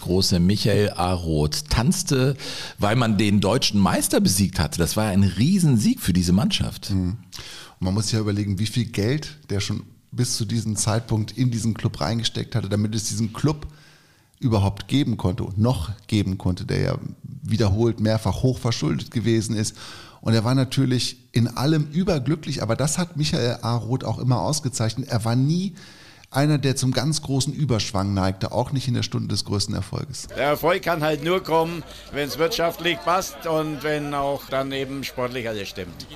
große Michael A. Roth tanzte, weil man den deutschen Meister besiegt hatte. Das war ein Riesensieg für diese Mannschaft. Und man muss sich ja überlegen, wie viel Geld der schon bis zu diesem Zeitpunkt in diesen Club reingesteckt hatte, damit es diesen Club überhaupt geben konnte und noch geben konnte, der ja wiederholt mehrfach hochverschuldet gewesen ist. Und er war natürlich in allem überglücklich, aber das hat Michael A. Roth auch immer ausgezeichnet. Er war nie einer, der zum ganz großen Überschwang neigte, auch nicht in der Stunde des größten Erfolges. Der Erfolg kann halt nur kommen, wenn es wirtschaftlich passt und wenn auch dann eben sportlich alles stimmt.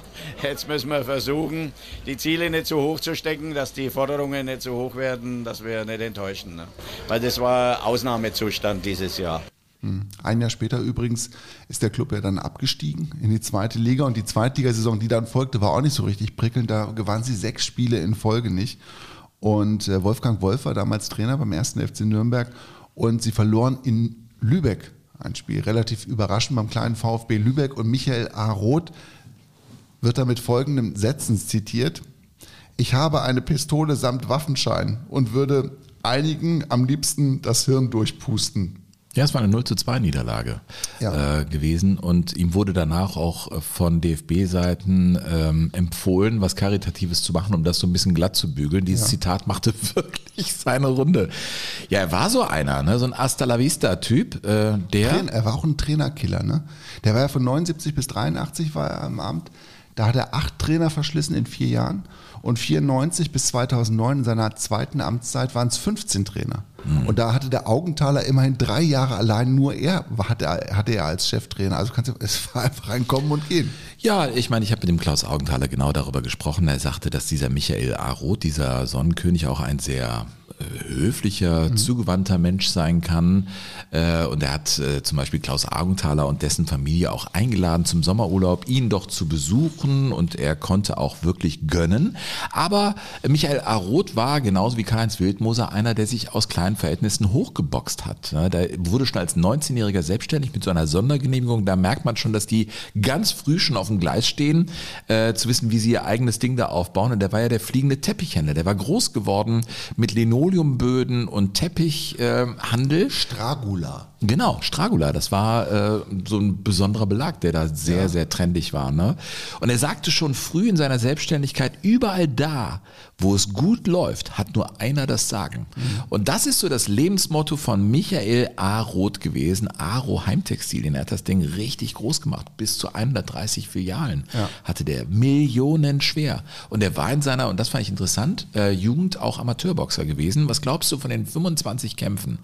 Jetzt müssen wir versuchen, die Ziele nicht so hoch zu stecken, dass die Forderungen nicht so hoch werden, dass wir nicht enttäuschen. Ne? Weil das war Ausnahmezustand dieses Jahr. Hm. Ein Jahr später übrigens ist der Club ja dann abgestiegen in die zweite Liga und die Zweitligasaison, die dann folgte, war auch nicht so richtig prickelnd. Da gewannen sie sechs Spiele in Folge nicht. Und äh, Wolfgang Wolf war damals Trainer beim ersten FC Nürnberg und sie verloren in Lübeck ein Spiel. Relativ überraschend beim kleinen VfB Lübeck und Michael A. Roth wird da mit folgendem Sätzen zitiert. Ich habe eine Pistole samt Waffenschein und würde einigen am liebsten das Hirn durchpusten. Ja, es war eine 0 zu 2 Niederlage Ja. äh, gewesen und ihm wurde danach auch äh, von DFB-Seiten ähm, empfohlen, was Karitatives zu machen, um das so ein bisschen glatt zu bügeln. Dieses Ja. Zitat machte (laughs) wirklich seine Runde. Ja, er war so einer, ne? so ein Hasta la Vista-Typ, äh, der... Trainer, er war auch ein Trainerkiller, ne? Der war ja von 79 bis 83 war er am Amt. Da hat er acht Trainer verschlissen in vier Jahren. Und 94 bis 2009 in seiner zweiten Amtszeit waren es 15 Trainer. Und da hatte der Augenthaler immerhin drei Jahre allein nur er hatte, er- hatte er als Cheftrainer. Also kannst du, es war einfach ein Kommen und Gehen. Ja, ich meine, ich habe mit dem Klaus Augenthaler genau darüber gesprochen. Er sagte, dass dieser Michael A. Roth, dieser Sonnenkönig, auch ein sehr höflicher, zugewandter Mensch sein kann. Äh, und er hat äh, zum Beispiel Klaus Augenthaler und dessen Familie auch eingeladen zum Sommerurlaub, ihn doch zu besuchen. Und er konnte auch wirklich gönnen. Aber Michael A. Roth war genauso wie Karl-Heinz Wildmoser einer, der sich aus kleinen Verhältnissen hochgeboxt hat. Ne, Der wurde schon als 19-Jähriger selbstständig mit so einer Sondergenehmigung. Da merkt man schon, dass die ganz früh schon auf dem Gleis stehen, äh, zu wissen, wie sie ihr eigenes Ding da aufbauen. Und der war ja der fliegende Teppichhändler. Der war groß geworden mit Linoleumböden und Teppichhandel. Stragula. Genau, Stragula, das war äh, so ein besonderer Belag, der da sehr, sehr trendig war. Ne? Und er sagte schon früh in seiner Selbstständigkeit, überall da, wo es gut läuft, hat nur einer das Sagen. Und das ist so das Lebensmotto von Michael A. Roth gewesen, Aro Heimtextilien. Er hat das Ding richtig groß gemacht. Bis zu 130 Filialen Ja. hatte der Millionen schwer. Und er war in seiner, und das fand ich interessant, äh, Jugend auch Amateurboxer gewesen. Was glaubst du von den 25 Kämpfen?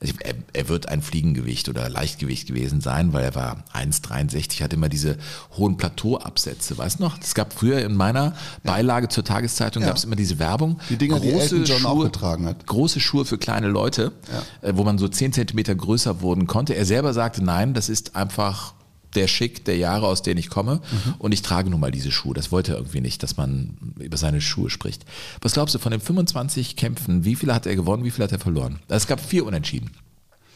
Er, er wird ein Fliegengewicht oder Leichtgewicht gewesen sein, weil er war 1,63, hatte immer diese hohen Plateauabsätze. Weißt du noch? Es gab früher in meiner Beilage zur Tageszeitung Ja. gab es immer diese Werbung. Die Dinger, die Elton John auch getragen hat. Große Schuhe für kleine Leute, äh, wo man so 10 Zentimeter größer wurden konnte. Er selber sagte, nein, das ist einfach der Schick der Jahre, aus denen ich komme. Mhm. Und ich trage nun mal diese Schuhe. Das wollte er irgendwie nicht, dass man über seine Schuhe spricht. Was glaubst du, von den 25 Kämpfen, wie viele hat er gewonnen, wie viele hat er verloren? Es gab vier Unentschieden.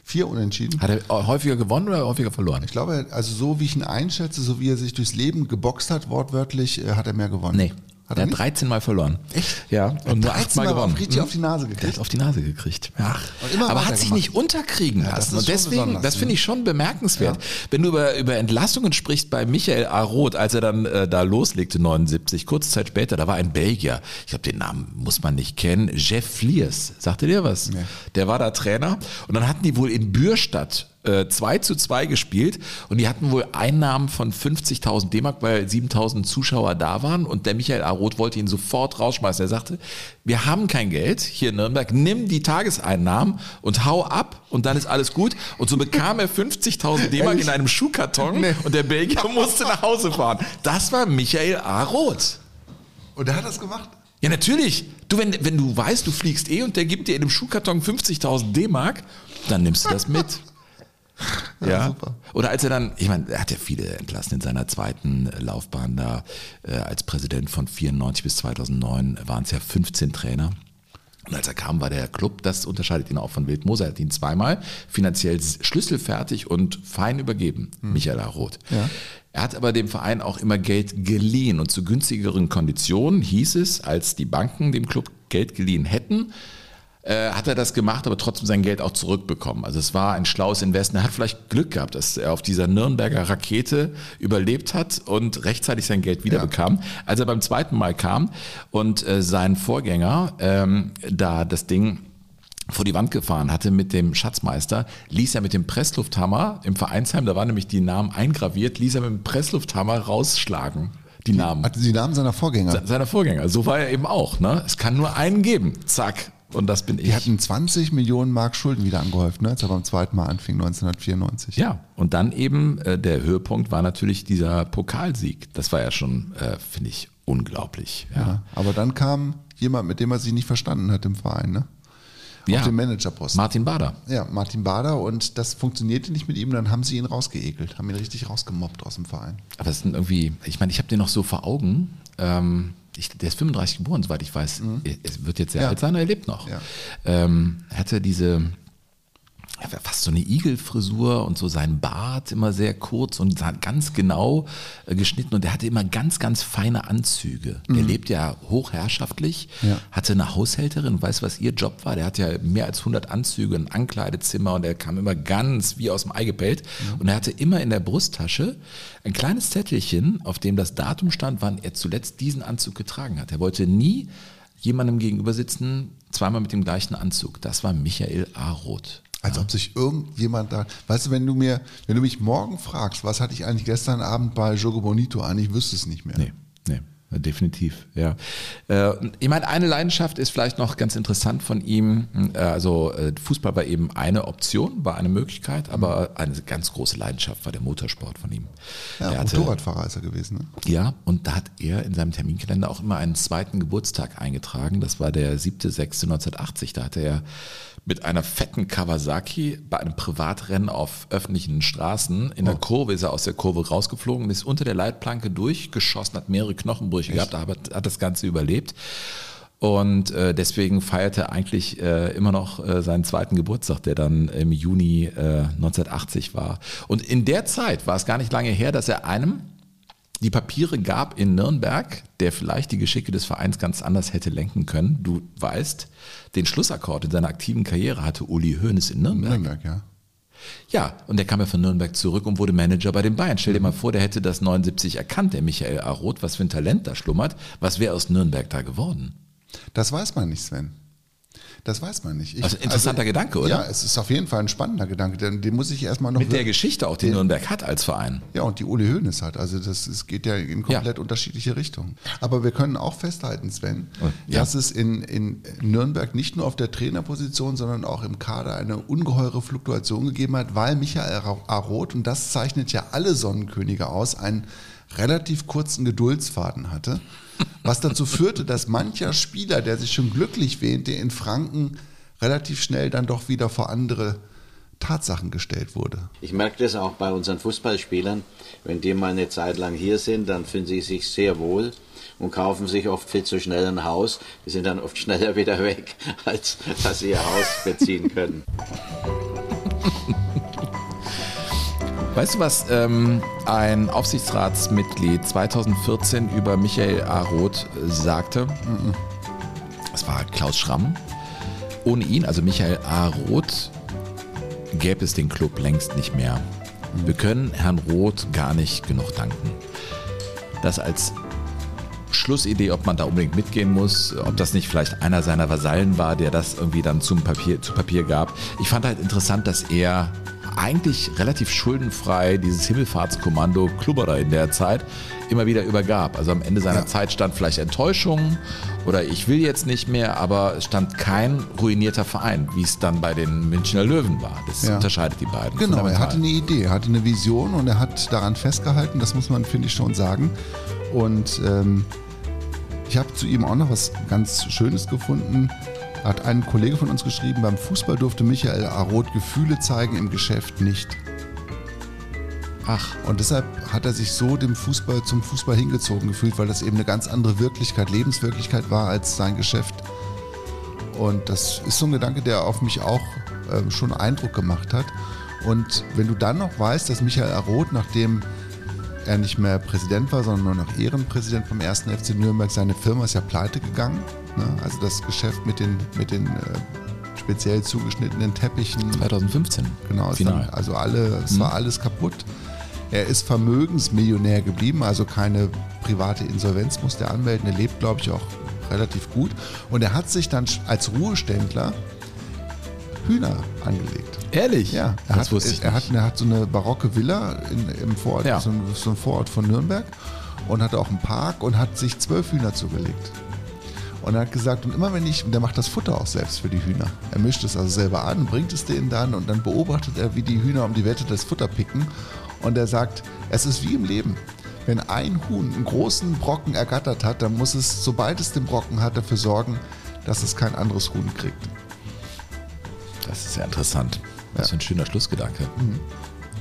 Vier Unentschieden. Hat er häufiger gewonnen oder häufiger verloren? Ich glaube, also so wie ich ihn einschätze, so wie er sich durchs Leben geboxt hat, wortwörtlich, äh, hat er mehr gewonnen. Nee. Hat er er hat nicht? 13 Mal verloren. Echt? Ja, und nur 13 achtmal Mal gewonnen. richtig Hm? auf die Nase Der gekriegt. hat auf die Nase gekriegt. Ja. Aber hat sich gemacht. nicht unterkriegen Ja, lassen. und deswegen, das finde ich schon bemerkenswert. Wenn du über, über Entlastungen sprichst bei Michael A. Roth, als er dann äh, da loslegte, 79, kurze Zeit später, da war ein Belgier. Ich glaube, den Namen muss man nicht kennen. Jeff Fliers. Sagte dir was? Der war da Trainer. Und dann hatten die wohl in Bürstadt äh, 2 zu 2 gespielt und die hatten wohl Einnahmen von 50.000 D-Mark, weil 7.000 Zuschauer da waren und der Michael A. Roth wollte ihn sofort rausschmeißen. Er sagte, wir haben kein Geld hier in Nürnberg, nimm die Tageseinnahmen und hau ab und dann ist alles gut. Und so bekam er 50.000 (laughs) D-Mark in einem Schuhkarton und der Belgier (laughs) musste nach Hause fahren. Das war Michael A. Roth. Und er hat das gemacht? Ja, natürlich. Du, wenn, wenn du weißt, du fliegst eh und der gibt dir in dem Schuhkarton 50.000 D-Mark, dann nimmst du das mit. (laughs) Ja, ja, super. Oder als er dann, ich meine, er hat ja viele entlassen in seiner zweiten Laufbahn da. Äh, als Präsident von 94 bis 2009 waren es ja 15 Trainer. Und als er kam, war der Club, das unterscheidet ihn auch von Wild Moser, hat ihn zweimal finanziell schlüsselfertig und fein übergeben, hm. Michael Roth. Ja. Er hat aber dem Verein auch immer Geld geliehen und zu günstigeren Konditionen hieß es, als die Banken dem Club Geld geliehen hätten, äh, hat er das gemacht, aber trotzdem sein Geld auch zurückbekommen. Also es war ein schlaues Investment. Er hat vielleicht Glück gehabt, dass er auf dieser Nürnberger Rakete überlebt hat und rechtzeitig sein Geld wiederbekam. Ja. Als er beim zweiten Mal kam und äh, sein Vorgänger ähm, da das Ding vor die Wand gefahren hatte mit dem Schatzmeister, ließ er mit dem Presslufthammer im Vereinsheim, da waren nämlich die Namen eingraviert, ließ er mit dem Presslufthammer rausschlagen. Die Namen. Hatte die Namen seiner Vorgänger? Seiner Vorgänger. So war er eben auch. Ne? Es kann nur einen geben. Zack. Und das bin ich. Die hatten 20 Millionen Mark Schulden wieder angehäuft, ne, als er beim zweiten Mal anfing, 1994. Ja, und dann eben äh, der Höhepunkt war natürlich dieser Pokalsieg. Das war ja schon, äh, finde ich, unglaublich. Ja. ja. aber dann kam jemand, mit dem er sich nicht verstanden hat im Verein, ne? Ja, auf dem Managerposten. Martin Bader. Ja, Martin Bader und das funktionierte nicht mit ihm, dann haben sie ihn rausgeekelt, haben ihn richtig rausgemobbt aus dem Verein. Aber es sind irgendwie, ich meine, ich habe den noch so vor Augen. Ähm, ich, der ist 35 geboren, soweit ich weiß. Mhm. Er wird jetzt sehr ja. alt sein, er lebt noch. Ja. Ähm, hatte diese ja, fast so eine Igelfrisur und so sein Bart immer sehr kurz und ganz genau äh, geschnitten und er hatte immer ganz, ganz feine Anzüge. Mhm. Er lebt ja hochherrschaftlich, ja. hatte eine Haushälterin, weiß was ihr Job war, der hat ja mehr als 100 Anzüge, ein Ankleidezimmer und er kam immer ganz wie aus dem Ei gepellt mhm. und er hatte immer in der Brusttasche ein kleines Zettelchen, auf dem das Datum stand, wann er zuletzt diesen Anzug getragen hat. Er wollte nie jemandem gegenüber sitzen, zweimal mit dem gleichen Anzug. Das war Michael A. Roth. Als ob sich irgendjemand da, weißt du, wenn du mir, wenn du mich morgen fragst, was hatte ich eigentlich gestern Abend bei Jogo Bonito an, ich wüsste es nicht mehr. Nee, nee. Definitiv, ja. Äh, ich meine, eine Leidenschaft ist vielleicht noch ganz interessant von ihm. Äh, also äh, Fußball war eben eine Option, war eine Möglichkeit, aber eine ganz große Leidenschaft war der Motorsport von ihm. Ja, hatte, Motorradfahrer ist er gewesen. Ne? Ja, und da hat er in seinem Terminkalender auch immer einen zweiten Geburtstag eingetragen. Das war der 7.6.1980. Da hatte er mit einer fetten Kawasaki bei einem Privatrennen auf öffentlichen Straßen. In der oh. Kurve ist er aus der Kurve rausgeflogen, ist unter der Leitplanke durchgeschossen, hat mehrere Knochenbrüche Echt? gehabt, aber hat das Ganze überlebt. Und äh, deswegen feierte er eigentlich äh, immer noch äh, seinen zweiten Geburtstag, der dann im Juni äh, 1980 war. Und in der Zeit war es gar nicht lange her, dass er einem die Papiere gab in Nürnberg, der vielleicht die Geschicke des Vereins ganz anders hätte lenken können. Du weißt, den Schlussakkord in seiner aktiven Karriere hatte Uli Hoeneß in Nürnberg. Nürnberg, ja. Ja, und der kam ja von Nürnberg zurück und wurde Manager bei den Bayern. Stell dir mhm. mal vor, der hätte das 79 erkannt, der Michael A. Roth, was für ein Talent da schlummert. Was wäre aus Nürnberg da geworden? Das weiß man nicht, Sven. Das weiß man nicht. Ich, also interessanter also, Gedanke, oder? Ja, es ist auf jeden Fall ein spannender Gedanke, denn den muss ich erstmal noch. Mit der Geschichte auch, die den, Nürnberg hat als Verein. Ja, und die Uli Hoeneß hat. Also das, es geht ja in komplett ja. unterschiedliche Richtungen. Aber wir können auch festhalten, Sven, ja. dass es in, in Nürnberg nicht nur auf der Trainerposition, sondern auch im Kader eine ungeheure Fluktuation gegeben hat, weil Michael Aroth, und das zeichnet ja alle Sonnenkönige aus, einen relativ kurzen Geduldsfaden hatte was dazu führte, dass mancher Spieler, der sich schon glücklich wähnte, in Franken relativ schnell dann doch wieder vor andere Tatsachen gestellt wurde. Ich merke das auch bei unseren Fußballspielern. Wenn die mal eine Zeit lang hier sind, dann fühlen sie sich sehr wohl und kaufen sich oft viel zu schnell ein Haus. Die sind dann oft (laughs) schneller wieder weg, als dass sie ihr Haus beziehen können. (laughs) Weißt du, was ähm, ein Aufsichtsratsmitglied 2014 über Michael A. Roth äh, sagte? Das war Klaus Schramm. Ohne ihn, also Michael A. Roth, gäbe es den Club längst nicht mehr. Wir können Herrn Roth gar nicht genug danken. Das als Schlussidee, ob man da unbedingt mitgehen muss, ob das nicht vielleicht einer seiner Vasallen war, der das irgendwie dann zum Papier, zu Papier gab. Ich fand halt interessant, dass er eigentlich relativ schuldenfrei dieses Himmelfahrtskommando Klubberer in der Zeit immer wieder übergab. Also am Ende seiner ja. Zeit stand vielleicht Enttäuschung oder ich will jetzt nicht mehr, aber es stand kein ruinierter Verein, wie es dann bei den Münchner Löwen war. Das ja. unterscheidet die beiden. Genau, er hatte eine Idee, er hatte eine Vision und er hat daran festgehalten, das muss man, finde ich, schon sagen. Und ähm, Ich habe zu ihm auch noch was ganz Schönes gefunden. Hat ein Kollege von uns geschrieben, beim Fußball durfte Michael Aroth Gefühle zeigen, im Geschäft nicht. Ach. Und deshalb hat er sich so dem Fußball zum Fußball hingezogen gefühlt, weil das eben eine ganz andere Wirklichkeit, Lebenswirklichkeit war als sein Geschäft. Und das ist so ein Gedanke, der auf mich auch äh, schon Eindruck gemacht hat. Und wenn du dann noch weißt, dass Michael Aroth, nachdem er nicht mehr Präsident war, sondern nur noch Ehrenpräsident vom 1. FC Nürnberg, seine Firma ist ja pleite gegangen. Ne? Also das Geschäft mit den, mit den äh, speziell zugeschnittenen Teppichen. 2015. Genau, Final. Dann, also alle, es war alles kaputt. Er ist Vermögensmillionär geblieben, also keine private Insolvenz musste er anmelden. Er lebt, glaube ich, auch relativ gut. Und er hat sich dann als Ruheständler Hühner angelegt. Ehrlich? Ja. Er Das hat, wusste ich er, hat, er hat so eine barocke Villa in, im Vorort, Ja. so, ein, so ein Vorort von Nürnberg und hat auch einen Park und hat sich zwölf Hühner zugelegt. Und er hat gesagt, und immer wenn ich, der macht das Futter auch selbst für die Hühner. Er mischt es also selber an, bringt es denen dann und dann beobachtet er, wie die Hühner um die Wette das Futter picken. Und er sagt, es ist wie im Leben. Wenn ein Huhn einen großen Brocken ergattert hat, dann muss es, sobald es den Brocken hat, dafür sorgen, dass es kein anderes Huhn kriegt. Das ist ja interessant. Das ist ein schöner Schlussgedanke. Mhm.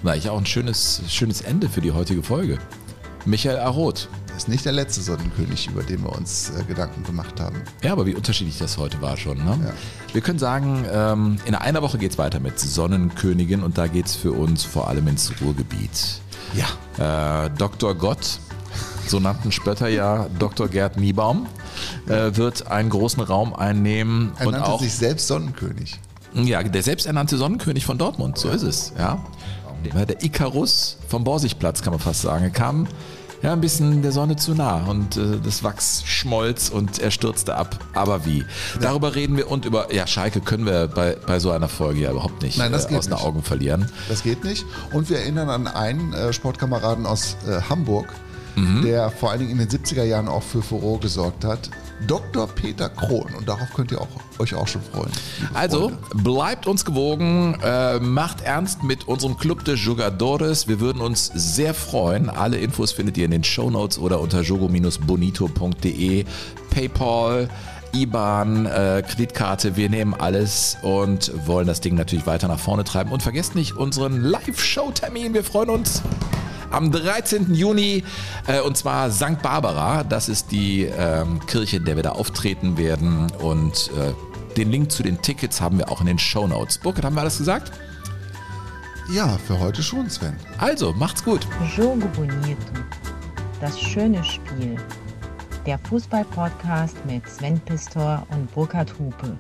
Na, ich auch ein schönes, schönes Ende für die heutige Folge. Michael Aroth. Ist nicht der letzte Sonnenkönig, über den wir uns äh, Gedanken gemacht haben. Ja, aber wie unterschiedlich das heute war schon. Ne? Wir können sagen, ähm, in einer Woche geht es weiter mit Sonnenkönigin und da geht es für uns vor allem ins Ruhrgebiet. Ja. Äh, Dr. Gott, so nannten Spötter ja Dr. Gerd Niebaum, äh, wird einen großen Raum einnehmen Er und nannte auch sich selbst Sonnenkönig. ja, der selbsternannte Sonnenkönig von Dortmund, so ist es. Ja. Ja, Der Ikarus vom Borsigplatz, kann man fast sagen. Er kam ja, ein bisschen der Sonne zu nah und äh, das Wachs schmolz und er stürzte ab. Aber wie? Darüber reden wir und über, ja, Schalke können wir bei, bei so einer Folge ja überhaupt nicht Nein, das äh, geht aus den. Augen verlieren. Das geht nicht. Und wir erinnern an einen äh, Sportkameraden aus äh, Hamburg, Mhm. der vor allen Dingen in den 70er Jahren auch für Furore gesorgt hat. Dr. Peter Krohn. Und darauf könnt ihr auch, euch auch schon freuen. Also Freunde. bleibt uns gewogen, äh, macht ernst mit unserem Club de Jugadores. Wir würden uns sehr freuen. Alle Infos findet ihr in den Shownotes oder unter jogo-bonito.de. PayPal, IBAN, äh, Kreditkarte, wir nehmen alles und wollen das Ding natürlich weiter nach vorne treiben. Und vergesst nicht unseren Live-Show-Termin. Wir freuen uns am 13. Juni äh, und zwar St. Barbara. Das ist die ähm, Kirche, in der wir da auftreten werden und äh, den Link zu den Tickets haben wir auch in den Shownotes. Burkhard, haben wir alles gesagt? Ja, für heute schon, Sven. Also, macht's gut. Jogo Bonito. Das schöne Spiel. Der Fußball-Podcast mit Sven Pistor und Burkhard Hupe.